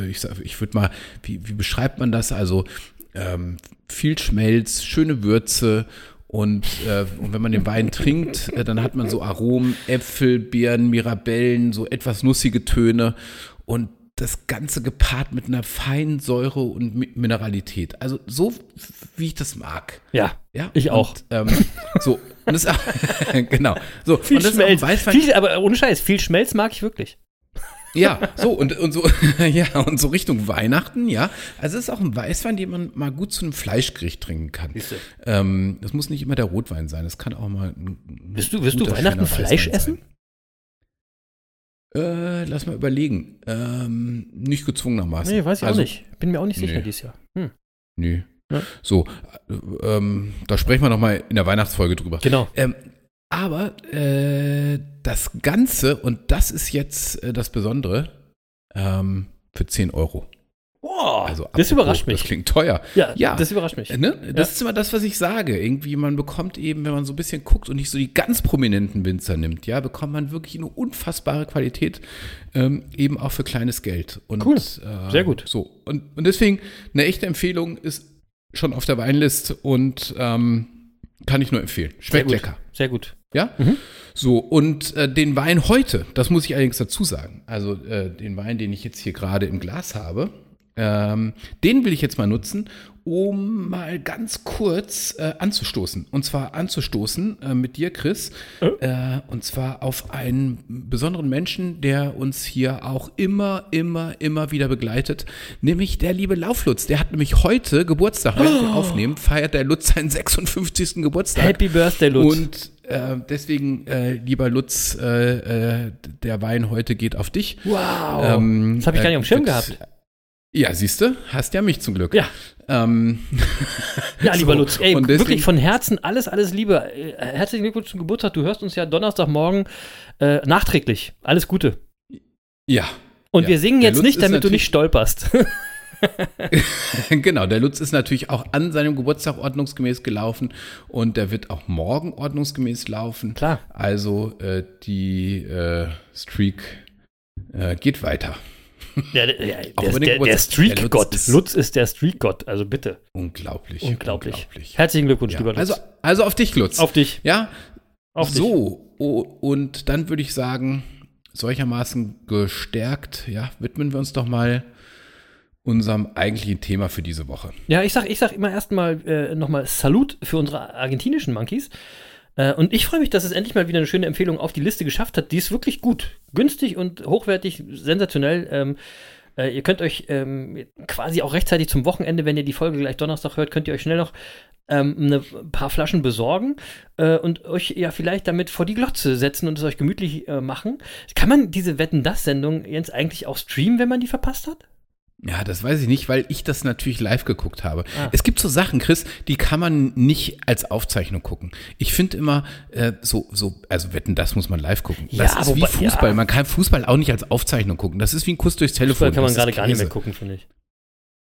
ich, sag- ich würde mal, wie, wie beschreibt man das? Also ähm, viel Schmelz, schöne Würze und, äh, und wenn man den Wein trinkt, äh, dann hat man so Aromen, Äpfel, Beeren, Mirabellen, so etwas nussige Töne und das Ganze gepaart mit einer feinen Säure und Mi- Mineralität. Also so, wie ich das mag. ja. Ja, Ich auch. Und, ähm, so, und das, genau. So, Viel und das auch Schmelz. Weißwein, Viel, aber ohne Scheiß, viel Schmelz mag ich wirklich. ja, so und, und so, ja, und so Richtung Weihnachten, ja. Also es ist auch ein Weißwein, den man mal gut zu einem Fleischgericht trinken kann. Ähm, das muss nicht immer der Rotwein sein, das kann auch mal ein, Wirst du- wirst du Weihnachten Fleisch essen? Sein. Äh, lass mal überlegen. Ähm, nicht gezwungenermaßen. Nee, weiß ich also, auch nicht. Bin mir auch nicht sicher nee. dieses Jahr. Hm. Nö. Ja. So, äh, ähm, da sprechen wir nochmal in der Weihnachtsfolge drüber. Genau. Ähm, aber äh, das Ganze, und das ist jetzt äh, das Besondere, ähm, für 10 Euro. Boah, Also das apropos, überrascht mich. Das klingt teuer. ja, ja. das überrascht mich. Ne? Das ist immer das, was ich sage. Irgendwie, man bekommt eben, wenn man so ein bisschen guckt und nicht so die ganz prominenten Winzer nimmt, ja, bekommt man wirklich eine unfassbare Qualität, ähm, eben auch für kleines Geld. Und, Cool. Äh, Sehr gut. So. Und, und deswegen, eine echte Empfehlung ist schon auf der Weinlist und ähm, Kann ich nur empfehlen. Sehr Schmeckt gut. lecker. Sehr gut. Ja? So, und äh, den Wein heute, das muss ich allerdings dazu sagen. Also äh, den Wein, den ich jetzt hier gerade im Glas habe, ähm, den will ich jetzt mal nutzen, um mal ganz kurz äh, anzustoßen. Und zwar anzustoßen äh, mit dir, Chris. Äh, und zwar auf einen besonderen Menschen, der uns hier auch immer, immer, immer wieder begleitet. Nämlich der liebe Lauflutz. Der hat nämlich heute Geburtstag. Wenn wir aufnehmen, feiert der Lutz seinen 56. Geburtstag. Happy Birthday, Lutz. Und äh, deswegen, äh, lieber Lutz, äh, äh, der Wein heute geht auf dich. wow. Ähm, das habe ich gar nicht auf dem Schirm gehabt. Ja, siehst du, hast ja mich zum Glück. Ja. Ähm, Ja, lieber So, Lutz, ey, deswegen- wirklich von Herzen alles, alles Liebe. Äh, Herzlichen Glückwunsch zum Geburtstag. Du hörst uns ja Donnerstagmorgen äh, nachträglich. Alles Gute. ja, Und Ja, wir singen der jetzt Lutz nicht, damit du nicht stolperst. genau. Der Lutz ist natürlich auch an seinem Geburtstag ordnungsgemäß gelaufen und der wird auch morgen ordnungsgemäß laufen. Klar. Also äh, die äh, Streak äh, geht weiter. Ja, der, der, der, der, der. Streak-Gott. Lutz Lutz, ist- der Streak-Gott. Also bitte. Unglaublich. Unglaublich. Herzlichen Glückwunsch, Ja, lieber Lutz. also, also auf dich, Lutz. auf dich. ja, Auf dich. so, oh, und dann würde ich sagen, solchermaßen gestärkt, ja, widmen wir uns doch mal unserem eigentlichen Thema für diese Woche. Ja, ich sag, ich sag immer erstmal äh, nochmal Salut für unsere argentinischen Monkeys. Äh, und ich freue mich, dass es endlich mal wieder eine schöne Empfehlung auf die Liste geschafft hat. Die ist wirklich gut. Günstig und hochwertig, sensationell. Ähm, äh, ihr könnt euch ähm, quasi auch rechtzeitig zum Wochenende, wenn ihr die Folge gleich Donnerstag hört, könnt ihr euch schnell noch ähm, eine paar Flaschen besorgen äh, und euch ja vielleicht damit vor die Glotze setzen und es euch gemütlich äh, machen. Kann man diese Wetten-Das-Sendung jetzt eigentlich auch streamen, wenn man die verpasst hat? Ja, das weiß ich nicht, weil ich das natürlich live geguckt habe. Ah. Es gibt so Sachen, Chris, die kann man nicht als Aufzeichnung gucken. Ich finde immer äh, so, so, also wetten, das muss man live gucken. Das Ja, ist wie Fußball. ja. Man kann Fußball auch nicht als Aufzeichnung gucken. Das ist wie ein Kuss durchs Telefon. Fußball kann man gerade gar nicht mehr gucken, finde ich.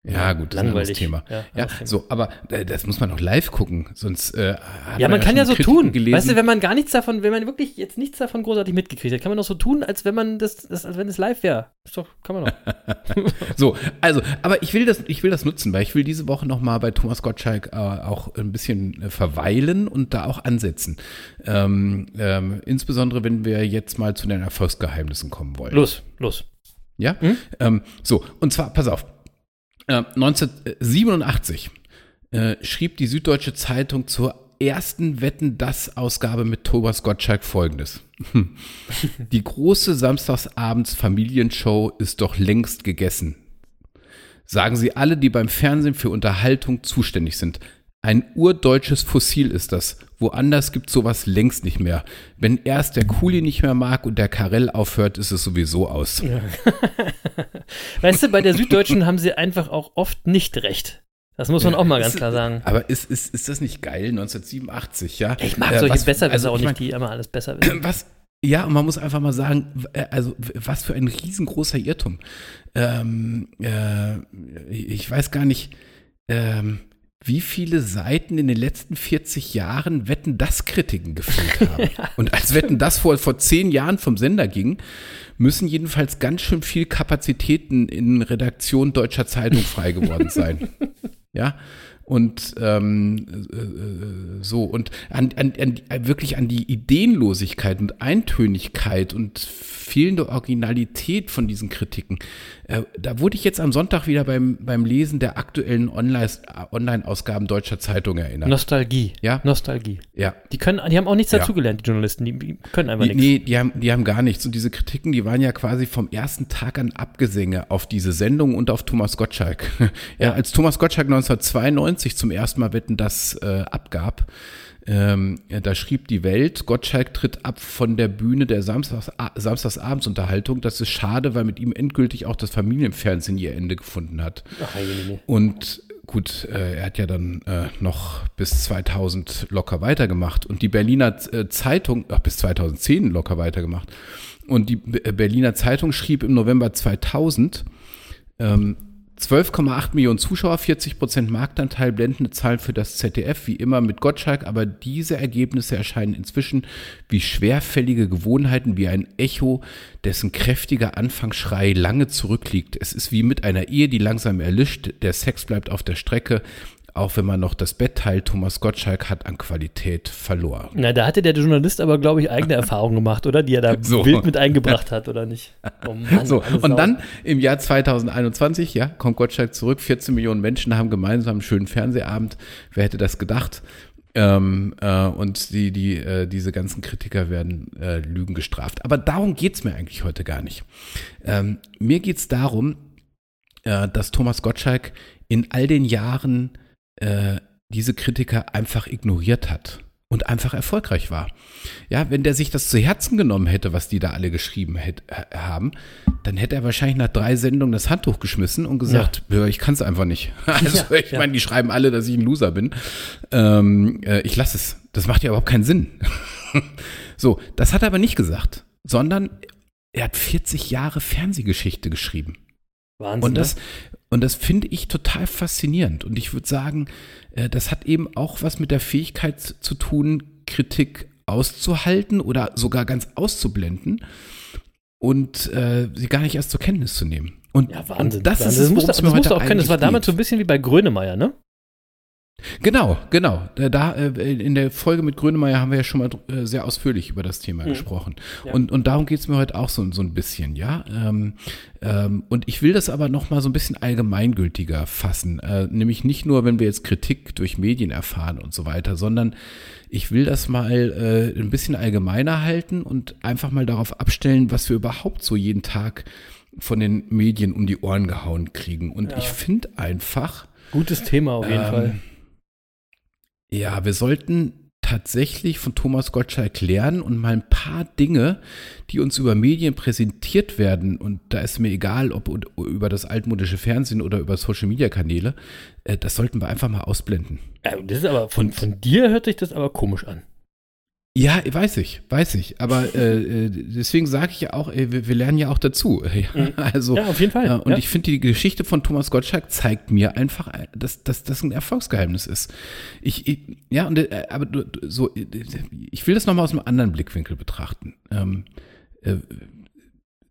Ja, gut, das ist ein Langweilig. Thema. Ja, Ja, Thema. so, aber äh, das muss man doch live gucken, sonst äh, Ja, man kann ja schon so Kritiken tun. Gelesen. Weißt du, wenn man gar nichts davon, wenn man wirklich jetzt nichts davon großartig mitgekriegt hat, kann man doch so tun, als wenn man das, das als wenn es live wäre. Ist doch, kann man doch. So, also, aber ich will das, ich will das nutzen, weil ich will diese Woche noch mal bei Thomas Gottschalk äh, auch ein bisschen äh, verweilen und da auch ansetzen. Ähm, ähm, insbesondere, wenn wir jetzt mal zu den Erfolgsgeheimnissen kommen wollen. los, los. Ja? Ähm, so, und zwar, pass auf. Äh, 1987 äh, schrieb die Süddeutsche Zeitung zur ersten Wetten-Das-Ausgabe mit Thomas Gottschalk folgendes. Die große Samstagsabends Familienshow ist doch längst gegessen. Sagen sie alle, die beim Fernsehen für Unterhaltung zuständig sind. Ein urdeutsches Fossil ist das. Woanders gibt sowas längst nicht mehr. Wenn erst der Kuli nicht mehr mag und der Karell aufhört, ist es sowieso aus. Weißt du, bei der Süddeutschen haben sie einfach auch oft nicht recht. Das muss man auch mal ganz klar sagen. Aber ist, ist, ist das nicht geil, 1987, ja? Ich mag Äh, solche was- Besserwisser also, auch ich nicht, mein, die immer alles besser wissen. Was, ja, und man muss einfach mal sagen, äh, also was für ein riesengroßer Irrtum. Ähm, äh, ich weiß gar nicht, ähm, wie viele Seiten in den letzten 40 Jahren Wetten das Kritiken gefüllt haben. und als Wetten das vor, vor zehn Jahren vom Sender ging, müssen jedenfalls ganz schön viel Kapazitäten in Redaktion deutscher Zeitung frei geworden sein. Ja. Und ähm, äh, äh, so, und an, an, an, wirklich an die Ideenlosigkeit und Eintönigkeit und fehlende Originalität von diesen Kritiken. Äh, da wurde ich jetzt am Sonntag wieder beim, beim Lesen der aktuellen Online- äh, Online-Ausgaben deutscher Zeitung erinnert. Nostalgie. Ja. Nostalgie. ja. Die können, die haben auch nichts Ja. dazugelernt, die Journalisten. Die, können einfach nichts. nee, die haben, die haben gar nichts. Und diese Kritiken, die waren ja quasi vom ersten Tag an Abgesänge auf diese Sendung und auf Thomas Gottschalk. Ja, als Thomas Gottschalk 1992 zum ersten Mal Wetten das äh, abgab, ähm, da schrieb die Welt, Gottschalk tritt ab von der Bühne der Samstags, Samstagabendsunterhaltung. Das ist schade, weil mit ihm endgültig auch das Familienfernsehen ihr Ende gefunden hat. Ach. Und gut, äh, er hat ja dann äh, noch bis 2000 locker weitergemacht und die Berliner äh, Zeitung, ach, bis 2010 locker weitergemacht. Und die B äh, Berliner Zeitung schrieb im November 2000, ähm, 12,8 Millionen Zuschauer, 40 Prozent Marktanteil, blendende Zahlen für das ZDF, wie immer mit Gottschalk, aber diese Ergebnisse erscheinen inzwischen wie schwerfällige Gewohnheiten, wie ein Echo, dessen kräftiger Anfangsschrei lange zurückliegt. Es ist wie mit einer Ehe, die langsam erlischt, der Sex bleibt auf der Strecke, auch wenn man noch das Bett teilt, Thomas Gottschalk hat an Qualität verloren. Na, da hatte der Journalist aber, glaube ich, eigene Erfahrungen gemacht, oder? Die er da So. wild mit eingebracht hat, oder nicht? Oh Mann, So, und dann im Jahr 2021, ja, kommt Gottschalk zurück. 14 Millionen Menschen haben gemeinsam einen schönen Fernsehabend. Wer hätte das gedacht? Ähm, äh, und die, die, äh, diese ganzen Kritiker werden äh, Lügen gestraft. Aber darum geht's mir eigentlich heute gar nicht. Ähm, mir geht's darum, äh, dass Thomas Gottschalk in all den Jahren äh, diese Kritiker einfach ignoriert hat und einfach erfolgreich war. Ja, wenn der sich das zu Herzen genommen hätte, was die da alle geschrieben hätt, äh, haben, dann hätte er wahrscheinlich nach drei Sendungen das Handtuch geschmissen und gesagt, ja. ich kann es einfach nicht. Also Ja, ich ja. meine, die schreiben alle, dass ich ein Loser bin. Ähm, äh, ich lasse es. Das macht ja überhaupt keinen Sinn. so, das hat er aber nicht gesagt, sondern er hat 40 Jahre Fernsehgeschichte geschrieben. Wahnsinn. Und das, ne? und das finde ich total faszinierend. Und ich würde sagen, äh, das hat eben auch was mit der Fähigkeit zu tun, Kritik auszuhalten oder sogar ganz auszublenden und äh, sie gar nicht erst zur Kenntnis zu nehmen. Und, Ja, Wahnsinn. und das Wahnsinn. ist es, musst, das musst du auch können. Das war damals so ein bisschen wie bei Grönemeyer, ne? Genau, genau. Da, äh, in der Folge mit Grönemeyer haben wir ja schon mal äh, sehr ausführlich über das Thema gesprochen. Mhm. Ja. Und, und darum geht es mir heute auch so, so ein bisschen, ja. Ähm, ähm, und ich will das aber noch mal so ein bisschen allgemeingültiger fassen. Äh, nämlich nicht nur, wenn wir jetzt Kritik durch Medien erfahren und so weiter, sondern ich will das mal äh, ein bisschen allgemeiner halten und einfach mal darauf abstellen, was wir überhaupt so jeden Tag von den Medien um die Ohren gehauen kriegen. Und Ja. ich finde einfach, Gutes Thema auf jeden Ähm, Fall. Ja, wir sollten tatsächlich von Thomas Gottschalk lernen und mal ein paar Dinge, die uns über Medien präsentiert werden, und da ist mir egal, ob über das altmodische Fernsehen oder über Social-Media-Kanäle, äh, das sollten wir einfach mal ausblenden. Das ist aber von, und- von dir hört sich das aber komisch an. Ja, weiß ich, weiß ich. Aber äh, äh, deswegen sage ich ja auch, äh, wir, wir lernen ja auch dazu. Also, Ja, auf jeden Fall. Ja, und ja. ich finde, die Geschichte von Thomas Gottschalk zeigt mir einfach, äh, dass, dass das ein Erfolgsgeheimnis ist. Ich, ich ja, und, äh, aber du- so, äh, ich will das nochmal aus einem anderen Blickwinkel betrachten. Ähm, äh,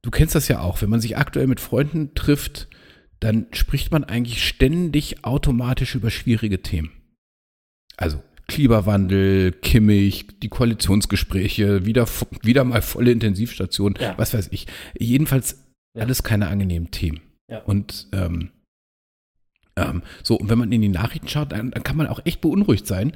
du kennst das ja auch, wenn man sich aktuell mit Freunden trifft, dann spricht man eigentlich ständig automatisch über schwierige Themen. Also Klimawandel, Kimmich, die Koalitionsgespräche, wieder, wieder mal volle Intensivstation, Ja. was weiß ich. Jedenfalls Ja. alles keine angenehmen Themen. Ja. Und ähm, ähm, so, und wenn man in die Nachrichten schaut, dann, dann kann man auch echt beunruhigt sein,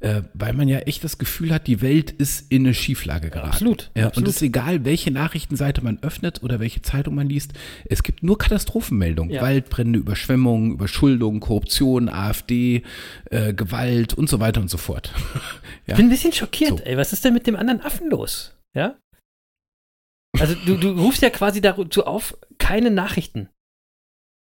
äh, weil man ja echt das Gefühl hat, die Welt ist in eine Schieflage geraten. absolut, Ja, absolut. Und es ist egal, welche Nachrichtenseite man öffnet oder welche Zeitung man liest, es gibt nur Katastrophenmeldungen. Ja. Waldbrände, Überschwemmungen, Überschuldung, Korruption, AfD, äh, Gewalt und so weiter und so fort. Ich bin ein bisschen schockiert, So. ey. Was ist denn mit dem anderen Affen los? Ja? Also, du, du rufst ja quasi dazu auf, keine Nachrichten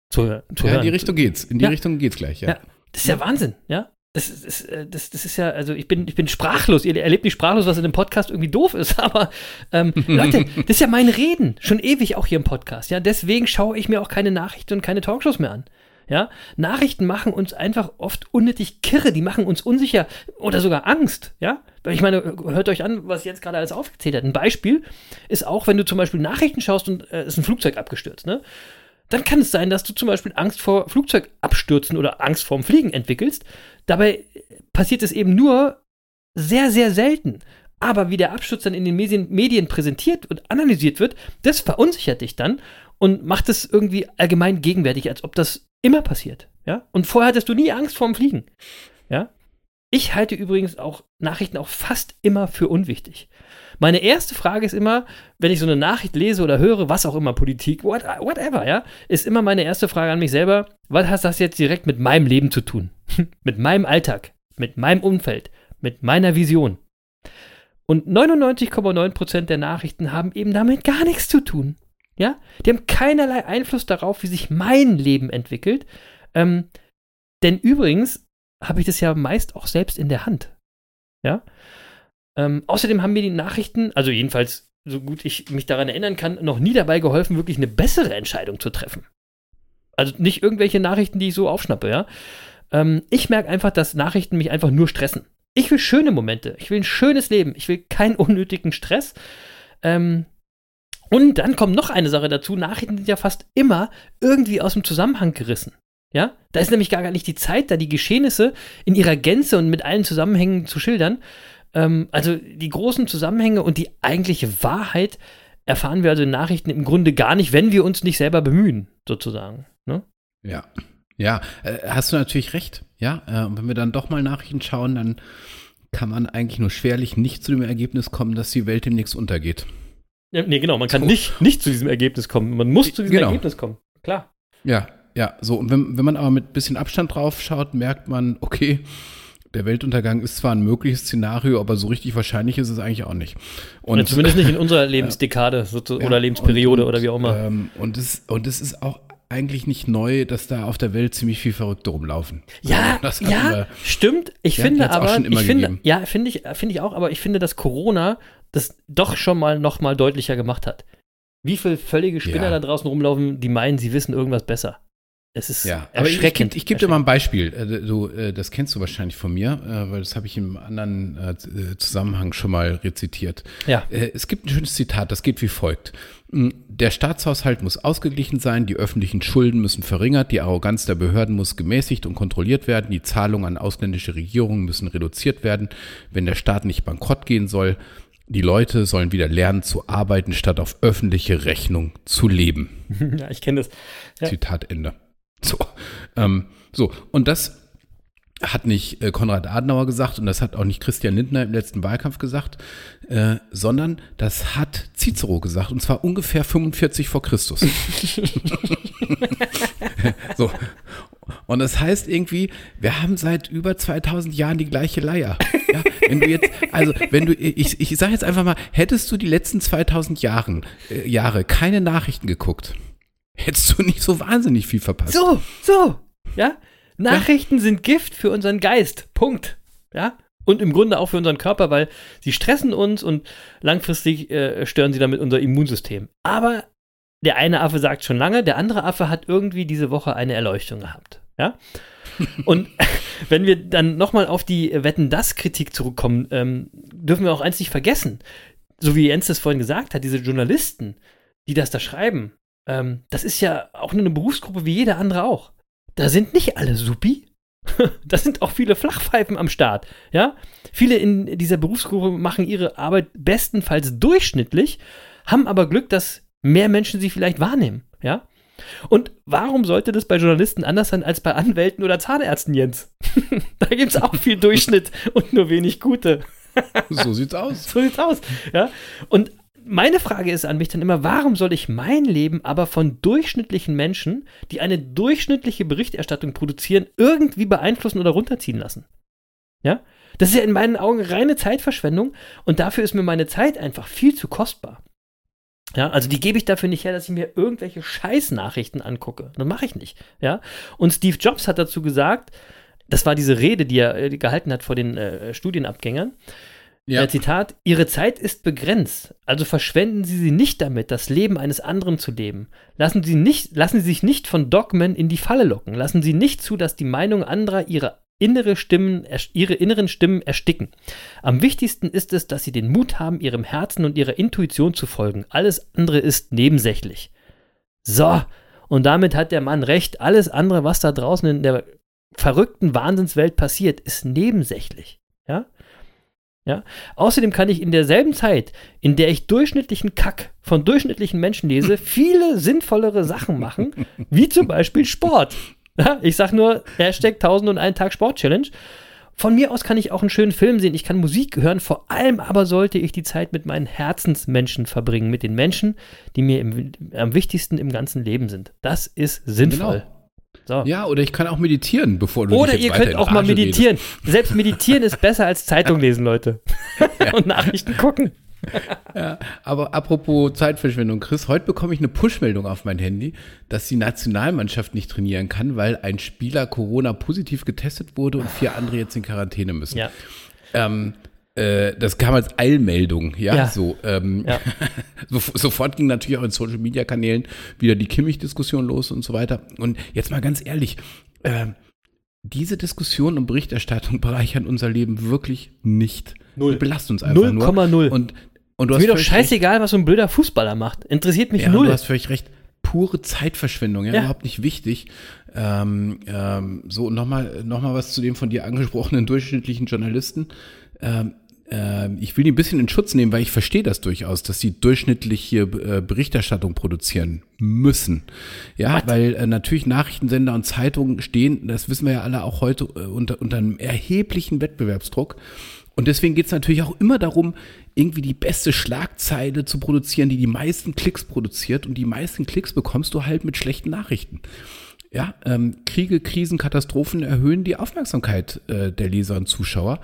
zu, zu ja, in hören. die Richtung geht's. In die Ja. Richtung geht's gleich, ja. Ja. Das ist ja Wahnsinn, ja? Das ist, das, äh, das, das ist ja, also ich bin, ich bin sprachlos. Ihr erlebt nicht sprachlos, was in dem Podcast irgendwie doof ist, aber ähm, Leute, das ist ja mein Reden. Schon ewig auch hier im Podcast, ja? Deswegen schaue ich mir auch keine Nachrichten und keine Talkshows mehr an. Ja, Nachrichten machen uns einfach oft unnötig kirre, die machen uns unsicher oder sogar Angst, ja. Weil Ich meine, hört euch an, was Jens gerade alles aufgezählt hat. Ein Beispiel ist auch, wenn du zum Beispiel Nachrichten schaust und äh, ist ein Flugzeug abgestürzt, ne? Dann kann es sein, dass du zum Beispiel Angst vor Flugzeugabstürzen oder Angst vorm Fliegen entwickelst. Dabei passiert es eben nur sehr, sehr selten. Aber wie der Absturz dann in den Medien, präsentiert und analysiert wird, das verunsichert dich dann und macht es irgendwie allgemein gegenwärtig, als ob das immer passiert. Ja? Und vorher hattest du nie Angst vorm Fliegen. Ja? Ich halte übrigens auch Nachrichten auch fast immer für unwichtig. Meine erste Frage ist immer, wenn ich so eine Nachricht lese oder höre, was auch immer, Politik, what, whatever, ja, ist immer meine erste Frage an mich selber, was hat das jetzt direkt mit meinem Leben zu tun? mit meinem Alltag, mit meinem Umfeld, mit meiner Vision? Und 99,9% der Nachrichten haben eben damit gar nichts zu tun. Ja, die haben keinerlei Einfluss darauf, wie sich mein Leben entwickelt. Ähm, denn übrigens habe ich das ja meist auch selbst in der Hand. Ja. Ähm, außerdem haben mir die Nachrichten, also jedenfalls so gut ich mich daran erinnern kann, noch nie dabei geholfen, wirklich eine bessere Entscheidung zu treffen. Also nicht irgendwelche Nachrichten, die ich so aufschnappe, ja. Ähm, ich merke einfach, dass Nachrichten mich einfach nur stressen. Ich will schöne Momente, ich will ein schönes Leben, ich will keinen unnötigen Stress. Ähm, und dann kommt noch eine Sache dazu: Nachrichten sind ja fast immer irgendwie aus dem Zusammenhang gerissen. Ja, da ist nämlich gar nicht die Zeit, da die Geschehnisse in ihrer Gänze und mit allen Zusammenhängen zu schildern. Ähm, also die großen Zusammenhänge und die eigentliche Wahrheit erfahren wir also in Nachrichten im Grunde gar nicht, wenn wir uns nicht selber bemühen, sozusagen. Ne? Ja. Ja, äh, hast du natürlich recht. Ja, äh, und wenn wir dann doch mal Nachrichten schauen, dann kann man eigentlich nur schwerlich nicht zu dem Ergebnis kommen, dass die Welt demnächst untergeht. Ja, nee, genau, man kann so. nicht, nicht zu diesem Ergebnis kommen. Man muss zu diesem genau. Ergebnis kommen. Klar. Ja, ja, so. Und wenn, wenn man aber mit ein bisschen Abstand drauf schaut, merkt man, okay, der Weltuntergang ist zwar ein mögliches Szenario, aber so richtig wahrscheinlich ist es eigentlich auch nicht. Und, ja, zumindest nicht in unserer Lebensdekade ja, oder Lebensperiode und, oder wie auch immer. Ähm, und, es, und es ist auch eigentlich nicht neu, dass da auf der Welt ziemlich viel Verrückte rumlaufen. Ja, ja, wir, stimmt. Ich finde aber, ich finde, ja, finde ich, finde ich auch, aber ich finde, dass Corona das doch schon mal noch mal deutlicher gemacht hat. Wie viele völlige Spinner ja. da draußen rumlaufen, die meinen, sie wissen irgendwas besser. Es ist ja, erschreckend. ich, ich gebe dir mal ein Beispiel. Äh, du, äh, das kennst du wahrscheinlich von mir, äh, weil das habe ich im anderen Zusammenhang schon mal rezitiert. Ja. Es gibt ein schönes Zitat, das geht wie folgt. Hm, der Staatshaushalt muss ausgeglichen sein, die öffentlichen Schulden müssen verringert, die Arroganz der Behörden muss gemäßigt und kontrolliert werden, die Zahlungen an ausländische Regierungen müssen reduziert werden, wenn der Staat nicht bankrott gehen soll. Die Leute sollen wieder lernen zu arbeiten, statt auf öffentliche Rechnung zu leben. Ja, ich kenne das. Ja. Zitat Ende. So, ähm, so, und das hat nicht äh, Konrad Adenauer gesagt und das hat auch nicht Christian Lindner im letzten Wahlkampf gesagt, äh, sondern das hat Cicero gesagt und zwar ungefähr 45 vor Christus. so. Und das heißt irgendwie, wir haben seit über 2000 Jahren die gleiche Leier. Ja, wenn du jetzt, also wenn du, ich, ich sage jetzt einfach mal, hättest du die letzten 2000 Jahren, äh, Jahre keine Nachrichten geguckt, hättest du nicht so wahnsinnig viel verpasst. So, so, ja. Nachrichten ja. sind Gift für unseren Geist. Punkt. Ja. Und im Grunde auch für unseren Körper, weil sie stressen uns und langfristig äh, stören sie damit unser Immunsystem. Aber der eine Affe sagt schon lange, der andere Affe hat irgendwie diese Woche eine Erleuchtung gehabt. Ja. Und wenn wir dann nochmal auf die Wetten das Kritik zurückkommen, ähm, dürfen wir auch eins nicht vergessen. So wie Jens das vorhin gesagt hat, diese Journalisten, die das da schreiben, ähm, das ist ja auch nur eine Berufsgruppe wie jeder andere auch. Da sind nicht alle Supi. da sind auch viele Flachpfeifen am Start. Ja? Viele in dieser Berufsgruppe machen ihre Arbeit bestenfalls durchschnittlich, haben aber Glück, dass mehr Menschen sie vielleicht wahrnehmen. Ja? Und warum sollte das bei Journalisten anders sein als bei Anwälten oder Zahnärzten, Jens? da gibt es auch viel Durchschnitt und nur wenig gute. so sieht's aus. So sieht's aus. Ja? Und meine Frage ist an mich dann immer, warum soll ich mein Leben aber von durchschnittlichen Menschen, die eine durchschnittliche Berichterstattung produzieren, irgendwie beeinflussen oder runterziehen lassen? Ja? Das ist ja in meinen Augen reine Zeitverschwendung und dafür ist mir meine Zeit einfach viel zu kostbar. Ja, also die gebe ich dafür nicht her, dass ich mir irgendwelche Scheißnachrichten angucke. Das mache ich nicht. Ja, und Steve Jobs hat dazu gesagt, das war diese Rede, die er äh, gehalten hat vor den äh, Studienabgängern. Ja. Äh, Zitat, Ihre Zeit ist begrenzt, also verschwenden Sie sie nicht damit, das Leben eines anderen zu leben. Lassen Sie, nicht, lassen Sie sich nicht von Dogmen in die Falle locken. Lassen Sie nicht zu, dass die Meinung anderer Ihre innere Stimmen, ihre inneren Stimmen ersticken. Am wichtigsten ist es, dass sie den Mut haben, ihrem Herzen und ihrer Intuition zu folgen. Alles andere ist nebensächlich. So, und damit hat der Mann recht. Alles andere, was da draußen in der verrückten Wahnsinnswelt passiert, ist nebensächlich. Ja? Ja? Außerdem kann ich in derselben Zeit, in der ich durchschnittlichen Kack von durchschnittlichen Menschen lese, viele sinnvollere Sachen machen, wie zum Beispiel Sport. Ja, ich sag nur Hashtag 1001 Tag Sport Challenge. Von mir aus kann ich auch einen schönen Film sehen, ich kann Musik hören, vor allem aber sollte ich die Zeit mit meinen Herzensmenschen verbringen, mit den Menschen, die mir im, am wichtigsten im ganzen Leben sind. Das ist sinnvoll. Genau. So. Ja, oder ich kann auch meditieren, bevor du Oder ihr könnt auch mal meditieren. Redest. Selbst meditieren ist besser als Zeitung lesen, Leute. Ja. Und Nachrichten gucken ja, aber apropos Zeitverschwendung, Chris, heute bekomme ich eine Push-Meldung auf mein Handy, dass die Nationalmannschaft nicht trainieren kann, weil ein Spieler Corona positiv getestet wurde und vier andere jetzt in Quarantäne müssen. Ja. Ähm, äh, das kam als Eilmeldung, ja, ja. so. Ähm, ja. so, sofort ging natürlich auch in Social Media Kanälen wieder die Kimmich-Diskussion los und so weiter. Und jetzt mal ganz ehrlich, äh, diese Diskussion und Berichterstattung bereichern unser Leben wirklich nicht. Null. Die belasten uns einfach 0, nur. 0,0. Und, und du hast mir doch scheißegal, recht. was so ein blöder Fußballer macht. Interessiert mich ja, null. Du hast völlig recht. Pure Zeitverschwendung, ja, ja. überhaupt nicht wichtig. Ähm, ähm, so, nochmal noch mal was zu dem von dir angesprochenen durchschnittlichen Journalisten. Ähm, ich will die ein bisschen in Schutz nehmen, weil ich verstehe das durchaus, dass sie durchschnittliche äh, Berichterstattung produzieren müssen. Ja, What? weil äh, natürlich Nachrichtensender und Zeitungen stehen, das wissen wir ja alle auch heute, äh, unter, unter einem erheblichen Wettbewerbsdruck. Und deswegen geht es natürlich auch immer darum, irgendwie die beste Schlagzeile zu produzieren, die die meisten Klicks produziert. Und die meisten Klicks bekommst du halt mit schlechten Nachrichten. Ja, ähm, Kriege, Krisen, Katastrophen erhöhen die Aufmerksamkeit äh, der Leser und Zuschauer.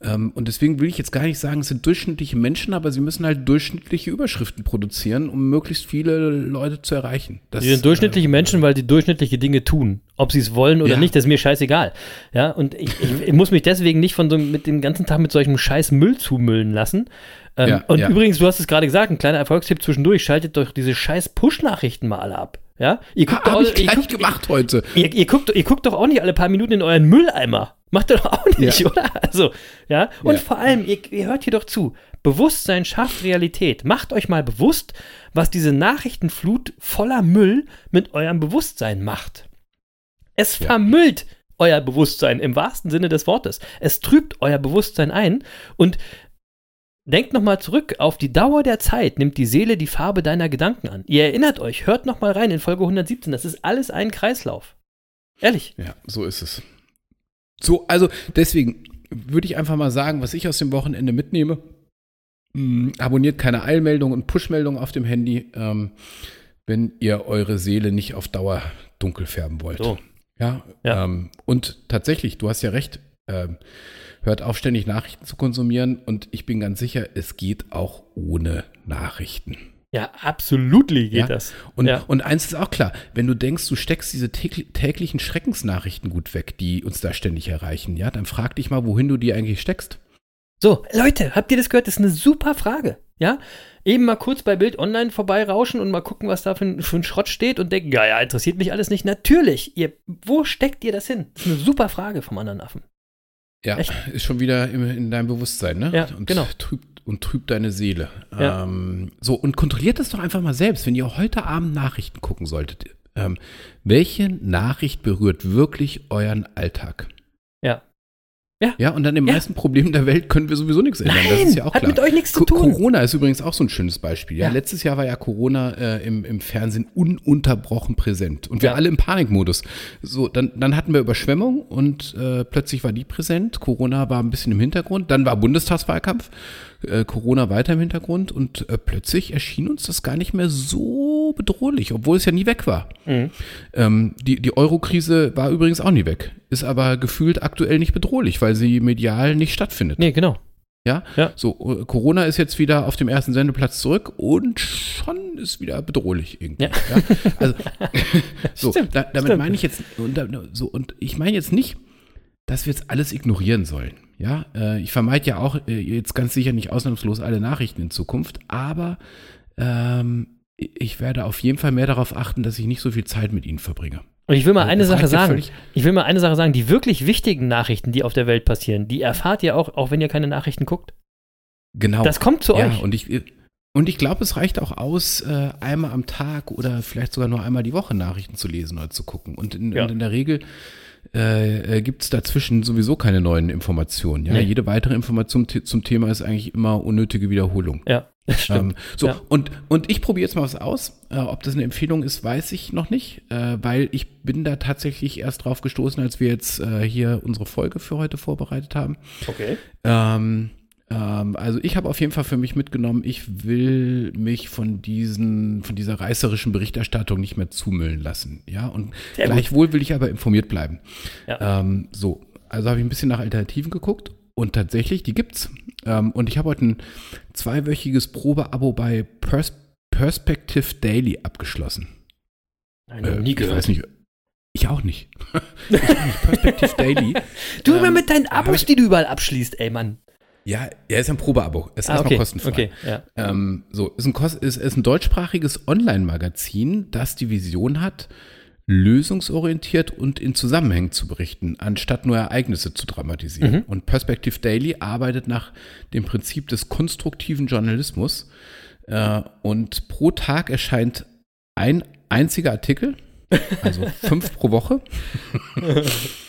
Ähm, und deswegen will ich jetzt gar nicht sagen, es sind durchschnittliche Menschen, aber sie müssen halt durchschnittliche Überschriften produzieren, um möglichst viele Leute zu erreichen. Das, Die sind durchschnittliche äh, Menschen, weil sie durchschnittliche Dinge tun. Ob sie es wollen oder Ja. nicht, das ist mir scheißegal. Ja, und ich, ich, ich muss mich deswegen nicht von so mit dem ganzen Tag mit solchem scheiß Müll zumüllen lassen. Ähm, Ja, und ja. übrigens, du hast es gerade gesagt, ein kleiner Erfolgstipp zwischendurch, schaltet doch diese scheiß Push-Nachrichten mal alle ab. Ja, ihr guckt, Habe doch, ich ihr, gleich guckt, gemacht heute. ihr, ihr, guckt, ihr guckt doch auch nicht alle paar Minuten in euren Mülleimer. Macht ihr doch auch nicht, Ja. oder? Also, ja. Und Ja. vor allem, ihr, ihr hört hier doch zu. Bewusstsein schafft Realität. Macht euch mal bewusst, was diese Nachrichtenflut voller Müll mit eurem Bewusstsein macht. Es vermüllt euer Bewusstsein im wahrsten Sinne des Wortes. Es trübt euer Bewusstsein ein und denkt nochmal zurück, auf die Dauer der Zeit nimmt die Seele die Farbe deiner Gedanken an. Ihr erinnert euch, hört nochmal rein in Folge 117, das ist alles ein Kreislauf. Ehrlich. Ja, so ist es. So, also deswegen würde ich einfach mal sagen, was ich aus dem Wochenende mitnehme. Mm, abonniert keine Eilmeldungen und Pushmeldungen auf dem Handy, ähm, wenn ihr eure Seele nicht auf Dauer dunkel färben wollt. So. Ja, Ja. Ähm, und tatsächlich, du hast ja recht, ähm, hört auf, ständig Nachrichten zu konsumieren und ich bin ganz sicher, es geht auch ohne Nachrichten. Ja, absolut geht Ja. das. Und, Ja. und eins ist auch klar, wenn du denkst, du steckst diese tägli- täglichen Schreckensnachrichten gut weg, die uns da ständig erreichen, ja, dann frag dich mal, wohin du die eigentlich steckst. So, Leute, habt ihr das gehört? Das ist eine super Frage. Ja, eben mal kurz bei Bild Online vorbeirauschen und mal gucken, was da für ein, für ein Schrott steht und denken, ja, ja, interessiert mich alles nicht. Natürlich, ihr, wo steckt ihr das hin? Das ist eine super Frage vom anderen Affen. Ja, Echt? ist schon wieder im, in deinem Bewusstsein, ne? Ja, und genau. Trübt, und trübt deine Seele. Ja. Ähm, so, und kontrolliert das doch einfach mal selbst, wenn ihr heute Abend Nachrichten gucken solltet. Ähm, welche Nachricht berührt wirklich euren Alltag? Ja. Ja. Und an den Ja. meisten Problemen der Welt können wir sowieso nichts ändern. das Nein, ist ja auch hat klar. mit euch nichts zu tun. Corona ist übrigens auch so ein schönes Beispiel. Ja, Ja. letztes Jahr war ja Corona äh, im, im Fernsehen ununterbrochen präsent und wir Ja. alle im Panikmodus. So, dann, dann hatten wir Überschwemmung und äh, plötzlich war die präsent. Corona war ein bisschen im Hintergrund. Dann war Bundestagswahlkampf. Äh, Corona weiter im Hintergrund und äh, plötzlich erschien uns das gar nicht mehr so bedrohlich, obwohl es ja nie weg war. Mhm. Ähm, die die Euro-Krise war übrigens auch nie weg, ist aber gefühlt aktuell nicht bedrohlich, weil sie medial nicht stattfindet. Nee, genau. Ja? Ja. So, äh, Corona ist jetzt wieder auf dem ersten Sendeplatz zurück und schon ist wieder bedrohlich irgendwie. Ja. Also, so, Stimmt, da, damit stimmt. meine ich jetzt, und, so, und ich meine jetzt nicht, dass wir jetzt alles ignorieren sollen. Ja, äh, ich vermeide ja auch äh, jetzt ganz sicher nicht ausnahmslos alle Nachrichten in Zukunft, aber ähm, ich werde auf jeden Fall mehr darauf achten, dass ich nicht so viel Zeit mit ihnen verbringe. Und ich will mal eine Das Sache sagen. Ich will mal eine Sache sagen. Die wirklich wichtigen Nachrichten, die auf der Welt passieren, die erfahrt ihr auch, auch wenn ihr keine Nachrichten guckt. Genau. Das kommt zu ja, euch. Und ich, und ich glaube, es reicht auch aus, äh, einmal am Tag oder vielleicht sogar nur einmal die Woche Nachrichten zu lesen oder zu gucken. Und in, Ja. und in der Regel äh, gibt es dazwischen sowieso keine neuen Informationen. Ja? Nee. Jede weitere Information zum Thema ist eigentlich immer unnötige Wiederholung. Ja, das stimmt. Ähm, so, Ja. und, und ich probiere jetzt mal was aus. Äh, ob das eine Empfehlung ist, weiß ich noch nicht, äh, weil ich bin da tatsächlich erst drauf gestoßen, als wir jetzt äh, hier unsere Folge für heute vorbereitet haben. okay. Ähm, also ich habe auf jeden Fall für mich mitgenommen, ich will mich von diesen, von dieser reißerischen Berichterstattung nicht mehr zumüllen lassen. Ja, und Sehr gut. gleichwohl will ich aber informiert bleiben. Ja. Ähm, so, also habe ich ein bisschen nach Alternativen geguckt und tatsächlich, die gibt's. Ähm, und ich habe heute ein zweiwöchiges Probeabo bei Pers Perspective Daily abgeschlossen. Nein, Äh, nie Ich gehört. weiß nicht. Ich auch nicht. ich auch nicht. Perspective Daily. Du immer Ähm, mit deinen Abos, ich- die du überall abschließt, ey Mann. Ja, er ist ein Probeabo. Es ist Ah, erstmal okay. kostenfrei. Okay, ja. Ähm, so, ist ein, ist, ist ein deutschsprachiges Online-Magazin, das die Vision hat, lösungsorientiert und in Zusammenhängen zu berichten, anstatt nur Ereignisse zu dramatisieren. Mhm. Und Perspective Daily arbeitet nach dem Prinzip des konstruktiven Journalismus. Äh, und pro Tag erscheint ein einziger Artikel Also fünf pro Woche.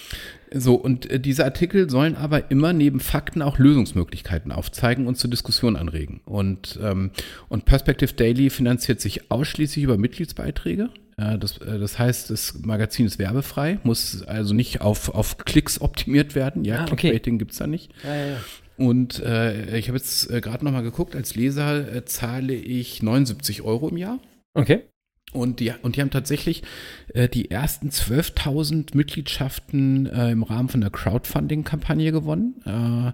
So, und äh, diese Artikel sollen aber immer neben Fakten auch Lösungsmöglichkeiten aufzeigen und zur Diskussion anregen. Und, ähm, und Perspective Daily finanziert sich ausschließlich über Mitgliedsbeiträge. Äh, das, äh, das heißt, das Magazin ist werbefrei, muss also nicht auf, auf Klicks optimiert werden. Ja, Ah, okay. Clickbaiting gibt's da nicht. Ja, ja, ja. Und äh, ich habe jetzt äh, gerade nochmal geguckt, als Leser äh, zahle ich 79 Euro im Jahr. Okay. Und die, und die haben tatsächlich äh, die ersten 12.000 Mitgliedschaften äh, im Rahmen von der Crowdfunding-Kampagne gewonnen. Äh,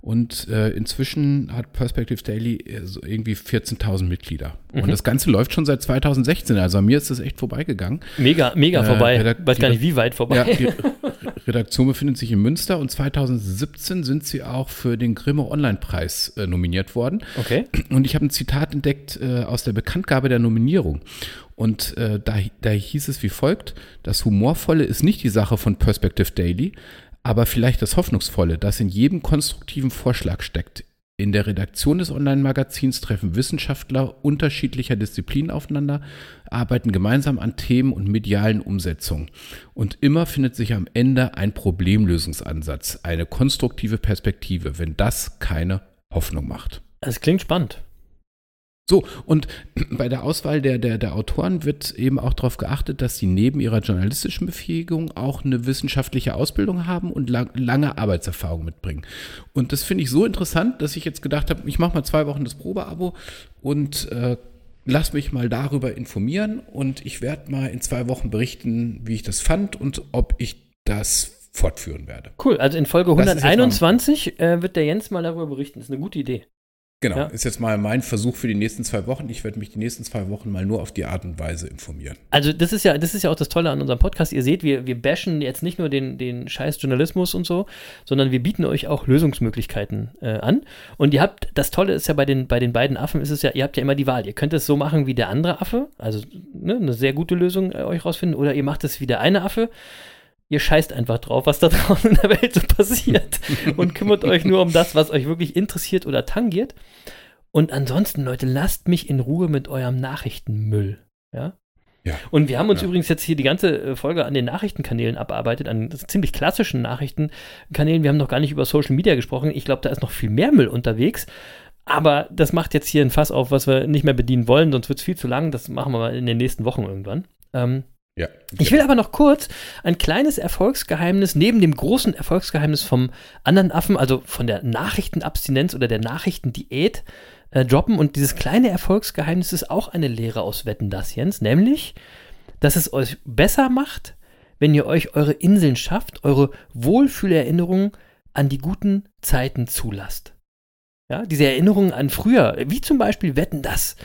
und äh, inzwischen hat Perspective Daily äh, so irgendwie 14.000 Mitglieder. Mhm. Und das Ganze läuft schon seit 2016. Also an mir ist das echt vorbeigegangen. Mega, mega Äh, vorbei. Redak- Weiß gar nicht, wie weit vorbei. Ja, die Redaktion befindet sich in Münster und 2017 sind sie auch für den Grimme Online-Preis äh, nominiert worden. Okay. Und ich habe ein Zitat entdeckt äh, aus der Bekanntgabe der Nominierung. Und äh, da, da hieß es wie folgt: Das Humorvolle ist nicht die Sache von Perspective Daily, aber vielleicht das Hoffnungsvolle, das in jedem konstruktiven Vorschlag steckt. In der Redaktion des Online-Magazins treffen Wissenschaftler unterschiedlicher Disziplinen aufeinander, arbeiten gemeinsam an Themen und medialen Umsetzungen. Und immer findet sich am Ende ein Problemlösungsansatz, eine konstruktive Perspektive, wenn das keine Hoffnung macht. Das klingt spannend. So, und bei der Auswahl der, der, der Autoren wird eben auch darauf geachtet, dass sie neben ihrer journalistischen Befähigung auch eine wissenschaftliche Ausbildung haben und lang, lange Arbeitserfahrung mitbringen. Und das finde ich so interessant, dass ich jetzt gedacht habe, ich mache mal zwei Wochen das Probeabo und äh, lass mich mal darüber informieren und ich werde mal in zwei Wochen berichten, wie ich das fand und ob ich das fortführen werde. Cool. Also in Folge Das ist jetzt mal- 121 äh, wird der Jens mal darüber berichten. Das ist eine gute Idee. Genau, Ja. ist jetzt mal mein Versuch für die nächsten zwei Wochen. Ich werde mich die nächsten zwei Wochen mal nur auf die Art und Weise informieren. Also das ist ja, das ist ja auch das Tolle an unserem Podcast. Ihr seht, wir, wir bashen jetzt nicht nur den, den scheiß Journalismus und so, sondern wir bieten euch auch Lösungsmöglichkeiten äh, an. Und ihr habt, das Tolle ist ja bei den, bei den beiden Affen, ist es ja, ihr habt ja immer die Wahl. Ihr könnt es so machen wie der andere Affe, also ne, eine sehr gute Lösung äh, euch rausfinden, oder ihr macht es wie der eine Affe. Ihr scheißt einfach drauf, was da draußen in der Welt so passiert und kümmert euch nur um das, was euch wirklich interessiert oder tangiert. Und ansonsten, Leute, lasst mich in Ruhe mit eurem Nachrichtenmüll. Ja? Ja. Und wir haben uns Ja. übrigens jetzt hier die ganze äh, Folge an den Nachrichtenkanälen abarbeitet, an ziemlich klassischen Nachrichtenkanälen. Wir haben noch gar nicht über Social Media gesprochen. Ich glaube, da ist noch viel mehr Müll unterwegs. Aber das macht jetzt hier ein Fass auf, was wir nicht mehr bedienen wollen, sonst wird es viel zu lang. Das machen wir mal in den nächsten Wochen irgendwann. Ähm, Ja. ich will aber noch kurz ein kleines Erfolgsgeheimnis neben dem großen Erfolgsgeheimnis vom anderen Affen, also von der Nachrichtenabstinenz oder der Nachrichtendiät, äh, droppen. Und dieses kleine Erfolgsgeheimnis ist auch eine Lehre aus Wetten das, Jens, nämlich, dass es euch besser macht, wenn ihr euch eure Inseln schafft, eure Wohlfühlerinnerungen an die guten Zeiten zulasst. Ja, diese Erinnerungen an früher, wie zum Beispiel Wetten das.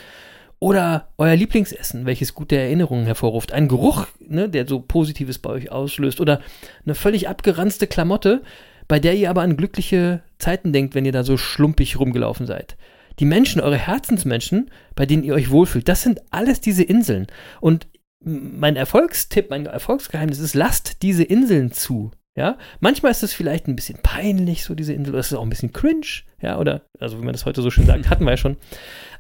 Oder euer Lieblingsessen, welches gute Erinnerungen hervorruft. Ein Geruch, ne, der so Positives bei euch auslöst. Oder eine völlig abgeranzte Klamotte, bei der ihr aber an glückliche Zeiten denkt, wenn ihr da so schlumpig rumgelaufen seid. Die Menschen, eure Herzensmenschen, bei denen ihr euch wohlfühlt, das sind alles diese Inseln. Und mein Erfolgstipp, mein Erfolgsgeheimnis ist, lasst diese Inseln zu. Ja, manchmal ist es vielleicht ein bisschen peinlich, so diese Insel, oder es ist auch ein bisschen cringe, ja, oder, also wie man das heute so schön sagt, hatten wir ja schon.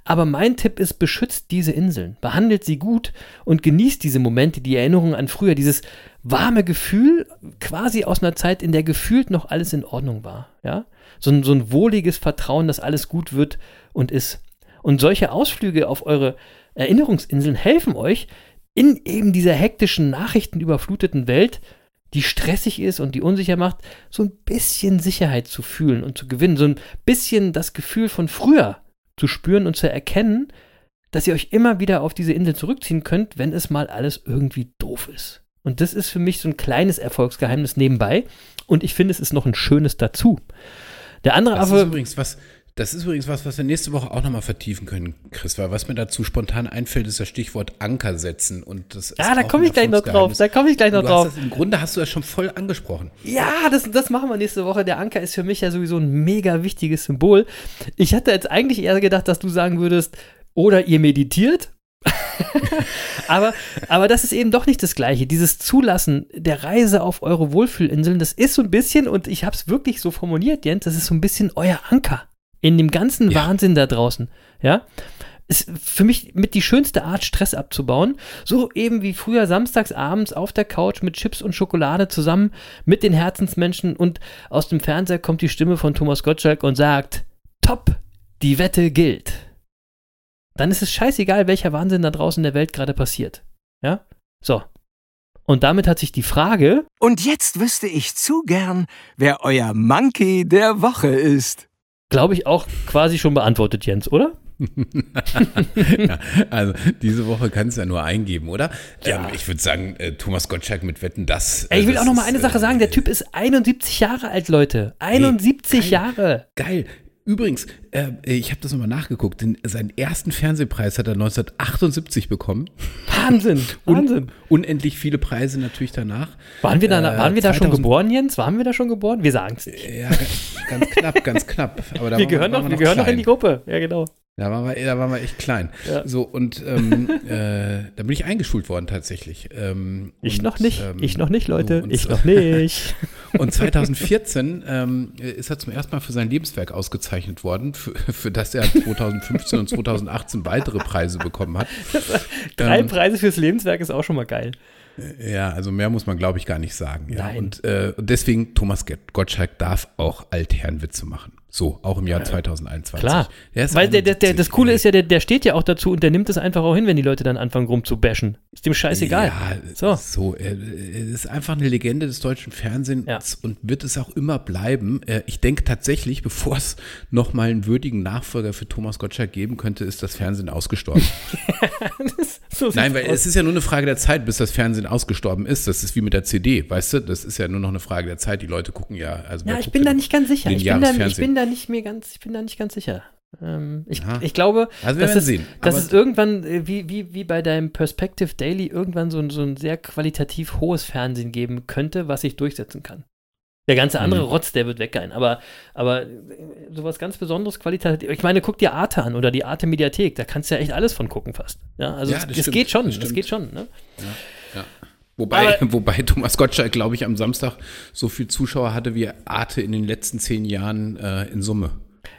Aber mein Tipp ist, beschützt diese Inseln, behandelt sie gut und genießt diese Momente, die Erinnerungen an früher, dieses warme Gefühl, quasi aus einer Zeit, in der gefühlt noch alles in Ordnung war, ja. So ein, so ein wohliges Vertrauen, dass alles gut wird und ist. Und solche Ausflüge auf eure Erinnerungsinseln helfen euch, in eben dieser hektischen, nachrichtenüberfluteten Welt, die stressig ist und die unsicher macht, so ein bisschen Sicherheit zu fühlen und zu gewinnen, so ein bisschen das Gefühl von früher zu spüren und zu erkennen, dass ihr euch immer wieder auf diese Insel zurückziehen könnt, wenn es mal alles irgendwie doof ist. Und das ist für mich so ein kleines Erfolgsgeheimnis nebenbei. Und ich finde, es ist noch ein schönes dazu. Der andere Das ist Affe, übrigens was, das ist übrigens was, was wir nächste Woche auch nochmal vertiefen können, Chris, weil was mir dazu spontan einfällt, ist das Stichwort Anker setzen. Und das ja, ist da komme ich gleich noch drauf. Da komme ich gleich noch drauf. das, Im Grunde hast du das schon voll angesprochen. Ja, das, das machen wir nächste Woche. Der Anker ist für mich ja sowieso ein mega wichtiges Symbol. Ich hatte jetzt eigentlich eher gedacht, dass du sagen würdest, oder ihr meditiert. aber, aber das ist eben doch nicht das Gleiche. Dieses Zulassen der Reise auf eure Wohlfühlinseln, das ist so ein bisschen, und ich habe es wirklich so formuliert, Jens, das ist so ein bisschen euer Anker in dem ganzen Ja. Wahnsinn da draußen. Ja. ist für mich mit die schönste Art, Stress abzubauen. So eben wie früher samstags abends auf der Couch mit Chips und Schokolade zusammen mit den Herzensmenschen und aus dem Fernseher kommt die Stimme von Thomas Gottschalk und sagt, top, die Wette gilt. Dann ist es scheißegal, welcher Wahnsinn da draußen in der Welt gerade passiert. Ja? So. Und damit hat sich die Frage. Und jetzt wüsste ich zu gern, wer euer Monkey der Woche ist. Glaube ich auch quasi schon beantwortet, Jens, oder? ja, also diese Woche kann es ja nur eingeben, oder? Ja. Ähm, ich würde sagen, äh, Thomas Gottschalk mit Wetten, das. Ey, ich will das auch noch mal ist, eine Sache äh, sagen. Der Typ ist 71 Jahre alt, Leute. 71 geil. Jahre. Geil. Übrigens, äh, ich habe das nochmal nachgeguckt. Den, seinen ersten Fernsehpreis hat er 1978 bekommen. Wahnsinn, Wahnsinn. Un, unendlich viele Preise natürlich danach. Waren wir da, Äh, waren wir da schon 2000 geboren, Jens? Waren wir da schon geboren? Wir sagen es nicht. Ja, ganz, ganz knapp, ganz knapp. Aber da Wir waren gehören, waren noch, wir gehören noch in die Gruppe. Ja, genau. Da waren wir, da waren wir echt klein. Ja. So, und ähm, äh, da bin ich eingeschult worden tatsächlich. Ähm, Ich und, noch nicht. ähm, ich noch nicht, Leute. so, ich noch nicht. Und 2014 ähm, ist er zum ersten Mal für sein Lebenswerk ausgezeichnet worden, für, für das er 2015 und 2018 weitere Preise bekommen hat. Drei Ähm, Preise fürs Lebenswerk ist auch schon mal geil. Ja, also mehr muss man, glaube ich, gar nicht sagen. Ja. Nein. Und äh, deswegen, Thomas Gottschalk darf auch Altherrenwitze machen. So, auch im Jahr 2021. Klar. Der Weil der, der, der, 71. das Coole ist ja, der, der steht ja auch dazu und der nimmt es einfach auch hin, wenn die Leute dann anfangen rumzubashen. Ist dem scheißegal. Ja, So. so. er, er ist einfach eine Legende des deutschen Fernsehens Ja. und wird es auch immer bleiben. Äh, Ich denke tatsächlich, bevor es nochmal einen würdigen Nachfolger für Thomas Gottschalk geben könnte, ist das Fernsehen ausgestorben. so Nein, weil aus. es ist ja nur eine Frage der Zeit, bis das Fernsehen ausgestorben ist. Das ist wie mit der CD, weißt du? Das ist ja nur noch eine Frage der Zeit. Die Leute gucken ja. Also Ja, ich bin da nicht ganz sicher. Ich bin, lineares da, ich Fernsehen? bin da nicht mehr ganz, ich bin da nicht ganz sicher. Ähm, ich, ich glaube, Also dass, es, dass es irgendwann, äh, wie, wie, wie bei deinem Perspective Daily, irgendwann so ein, so ein sehr qualitativ hohes Fernsehen geben könnte, was sich durchsetzen kann. Der ganze andere Mhm. Rotz, der wird weggehen. Aber, aber äh, sowas ganz Besonderes, qualitativ. Ich meine, guck dir Arte an oder die Arte Mediathek. Da kannst du ja echt alles von gucken fast. Ja, also Ja, es, das es stimmt, geht schon. das Es stimmt. geht schon. Ne? Wobei, Aber- wobei Thomas Gottschalk, glaube ich, am Samstag so viel Zuschauer hatte wie Arte in den letzten zehn Jahren äh, in Summe.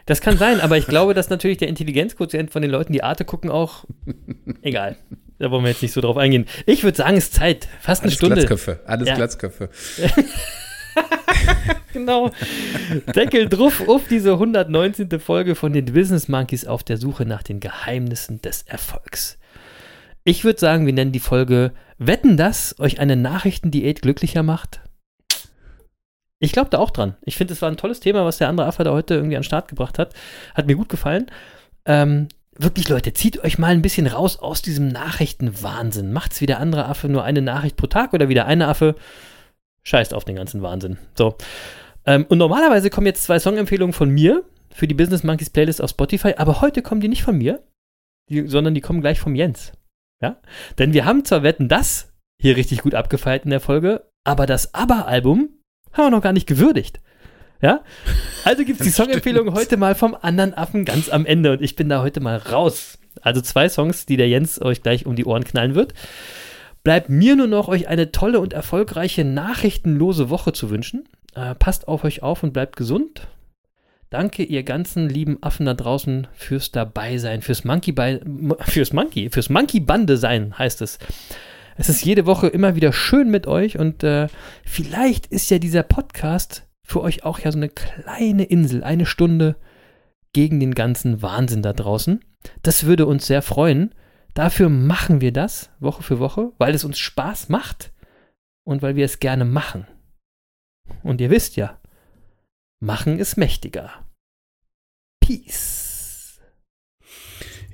Das kann sein, aber ich glaube, dass natürlich der Intelligenzquotient von den Leuten, die Arte gucken, auch. Egal. Da wollen wir jetzt nicht so drauf eingehen. Ich würde sagen, es ist Zeit. Fast eine Alles Stunde. Glatzköpfe, alles Ja. Glatzköpfe. Genau. Deckel drauf auf diese 119. Folge von den Business Monkeys auf der Suche nach den Geheimnissen des Erfolgs. Ich würde sagen, wir nennen die Folge Wetten, dass euch eine Nachrichtendiät glücklicher macht? Ich glaube da auch dran. Ich finde, es war ein tolles Thema, was der andere Affe da heute irgendwie an den Start gebracht hat. Hat mir gut gefallen. Ähm, wirklich, Leute, zieht euch mal ein bisschen raus aus diesem Nachrichtenwahnsinn. Macht's wie der andere Affe nur eine Nachricht pro Tag oder wie der eine Affe scheißt auf den ganzen Wahnsinn. So. Ähm, und normalerweise kommen jetzt zwei Songempfehlungen von mir für die Business Monkeys Playlist auf Spotify, aber heute kommen die nicht von mir, die, sondern die kommen gleich vom Jens. Ja? Denn wir haben zwar Wetten das hier richtig gut abgefeiert in der Folge, aber das ABBA-Album haben wir noch gar nicht gewürdigt. Ja? Also gibt es die Songempfehlung heute mal vom anderen Affen ganz am Ende und ich bin da heute mal raus. Also zwei Songs, die der Jens euch gleich um die Ohren knallen wird. Bleibt mir nur noch, euch eine tolle und erfolgreiche nachrichtenlose Woche zu wünschen. Äh, passt auf euch auf und bleibt gesund. Danke, ihr ganzen lieben Affen da draußen, fürs Dabeisein, fürs Monkey, bei, fürs Monkey, fürs Monkey-Bande sein, heißt es. Es ist jede Woche immer wieder schön mit euch und äh, vielleicht ist ja dieser Podcast für euch auch ja so eine kleine Insel, eine Stunde gegen den ganzen Wahnsinn da draußen. Das würde uns sehr freuen. Dafür machen wir das Woche für Woche, weil es uns Spaß macht und weil wir es gerne machen. Und ihr wisst ja, machen ist mächtiger. Peace.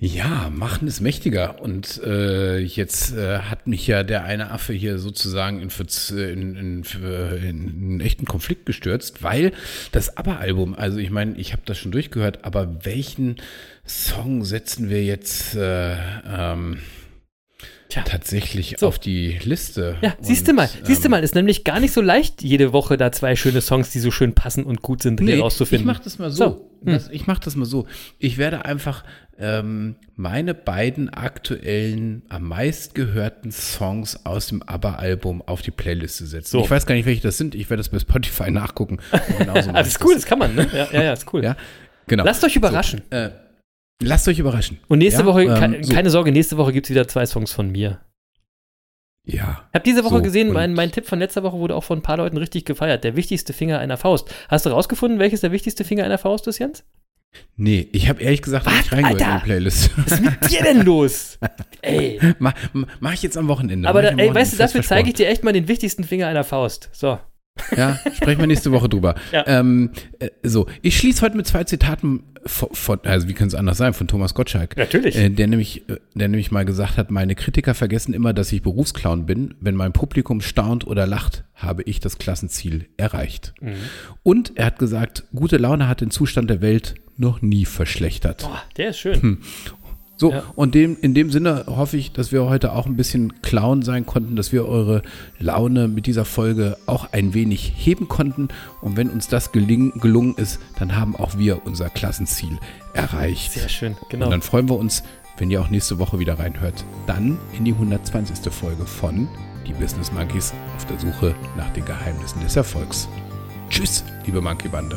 Ja, machen ist mächtiger. Und äh, jetzt äh, hat mich ja der eine Affe hier sozusagen in, Verz- in, in, in einen echten Konflikt gestürzt, weil das ABBA-Album, also ich meine, ich habe das schon durchgehört, aber welchen Song setzen wir jetzt äh, ähm, Tja. tatsächlich So. auf die Liste? Ja, siehst du mal, siehst du ähm, mal, ist nämlich gar nicht so leicht, jede Woche da zwei schöne Songs, die so schön passen und gut sind, hier Nee, rauszufinden. ich mach das mal so. So, hm. Das, ich mach das mal so. Ich werde einfach ähm, meine beiden aktuellen, am meistgehörten Songs aus dem ABBA-Album auf die Playliste setzen. So. Ich weiß gar nicht, welche das sind. Ich werde das bei Spotify nachgucken. Genauso das ist cool, das kann man, ne? Ja, ja, ja ist cool. Ja, genau. Lasst euch überraschen. Äh, Lasst euch überraschen. Und nächste Ja, Woche, ähm, so. keine Sorge, nächste Woche gibt es wieder zwei Songs von mir. Ja. Ich habe diese Woche So, gesehen, mein, mein Tipp von letzter Woche wurde auch von ein paar Leuten richtig gefeiert. Der wichtigste Finger einer Faust. Hast du rausgefunden, welches der wichtigste Finger einer Faust ist, Jens? Nee, ich habe ehrlich gesagt Was, nicht reingehört in Alter? die Playlist. Was ist mit dir denn los? Ey. mach, mach ich jetzt am Wochenende. Aber da, ey, Wochenende weißt du, dafür zeige ich dir echt mal den wichtigsten Finger einer Faust. So. Ja, sprechen wir nächste Woche drüber. Ja. Ähm, äh, so, ich schließe heute mit zwei Zitaten von, von also wie kann es anders sein, von Thomas Gottschalk. Natürlich. Äh, der, nämlich, äh, der nämlich mal gesagt hat, meine Kritiker vergessen immer, dass ich Berufsclown bin. Wenn mein Publikum staunt oder lacht, habe ich das Klassenziel erreicht. Mhm. Und er hat gesagt, gute Laune hat den Zustand der Welt noch nie verschlechtert. Boah, der ist schön. So, Ja. und dem, in dem Sinne hoffe ich, dass wir heute auch ein bisschen Clown sein konnten, dass wir eure Laune mit dieser Folge auch ein wenig heben konnten. Und wenn uns das geling, gelungen ist, dann haben auch wir unser Klassenziel erreicht. Sehr schön, Und genau. dann freuen wir uns, wenn ihr auch nächste Woche wieder reinhört. Dann in die 120. Folge von Die Business Monkeys auf der Suche nach den Geheimnissen des Erfolgs. Tschüss, liebe Monkey Bande.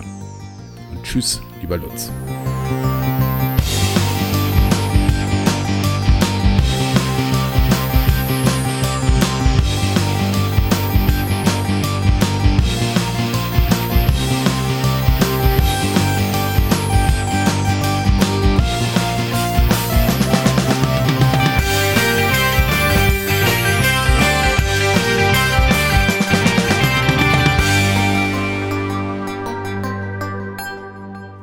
Und tschüss, lieber Lutz.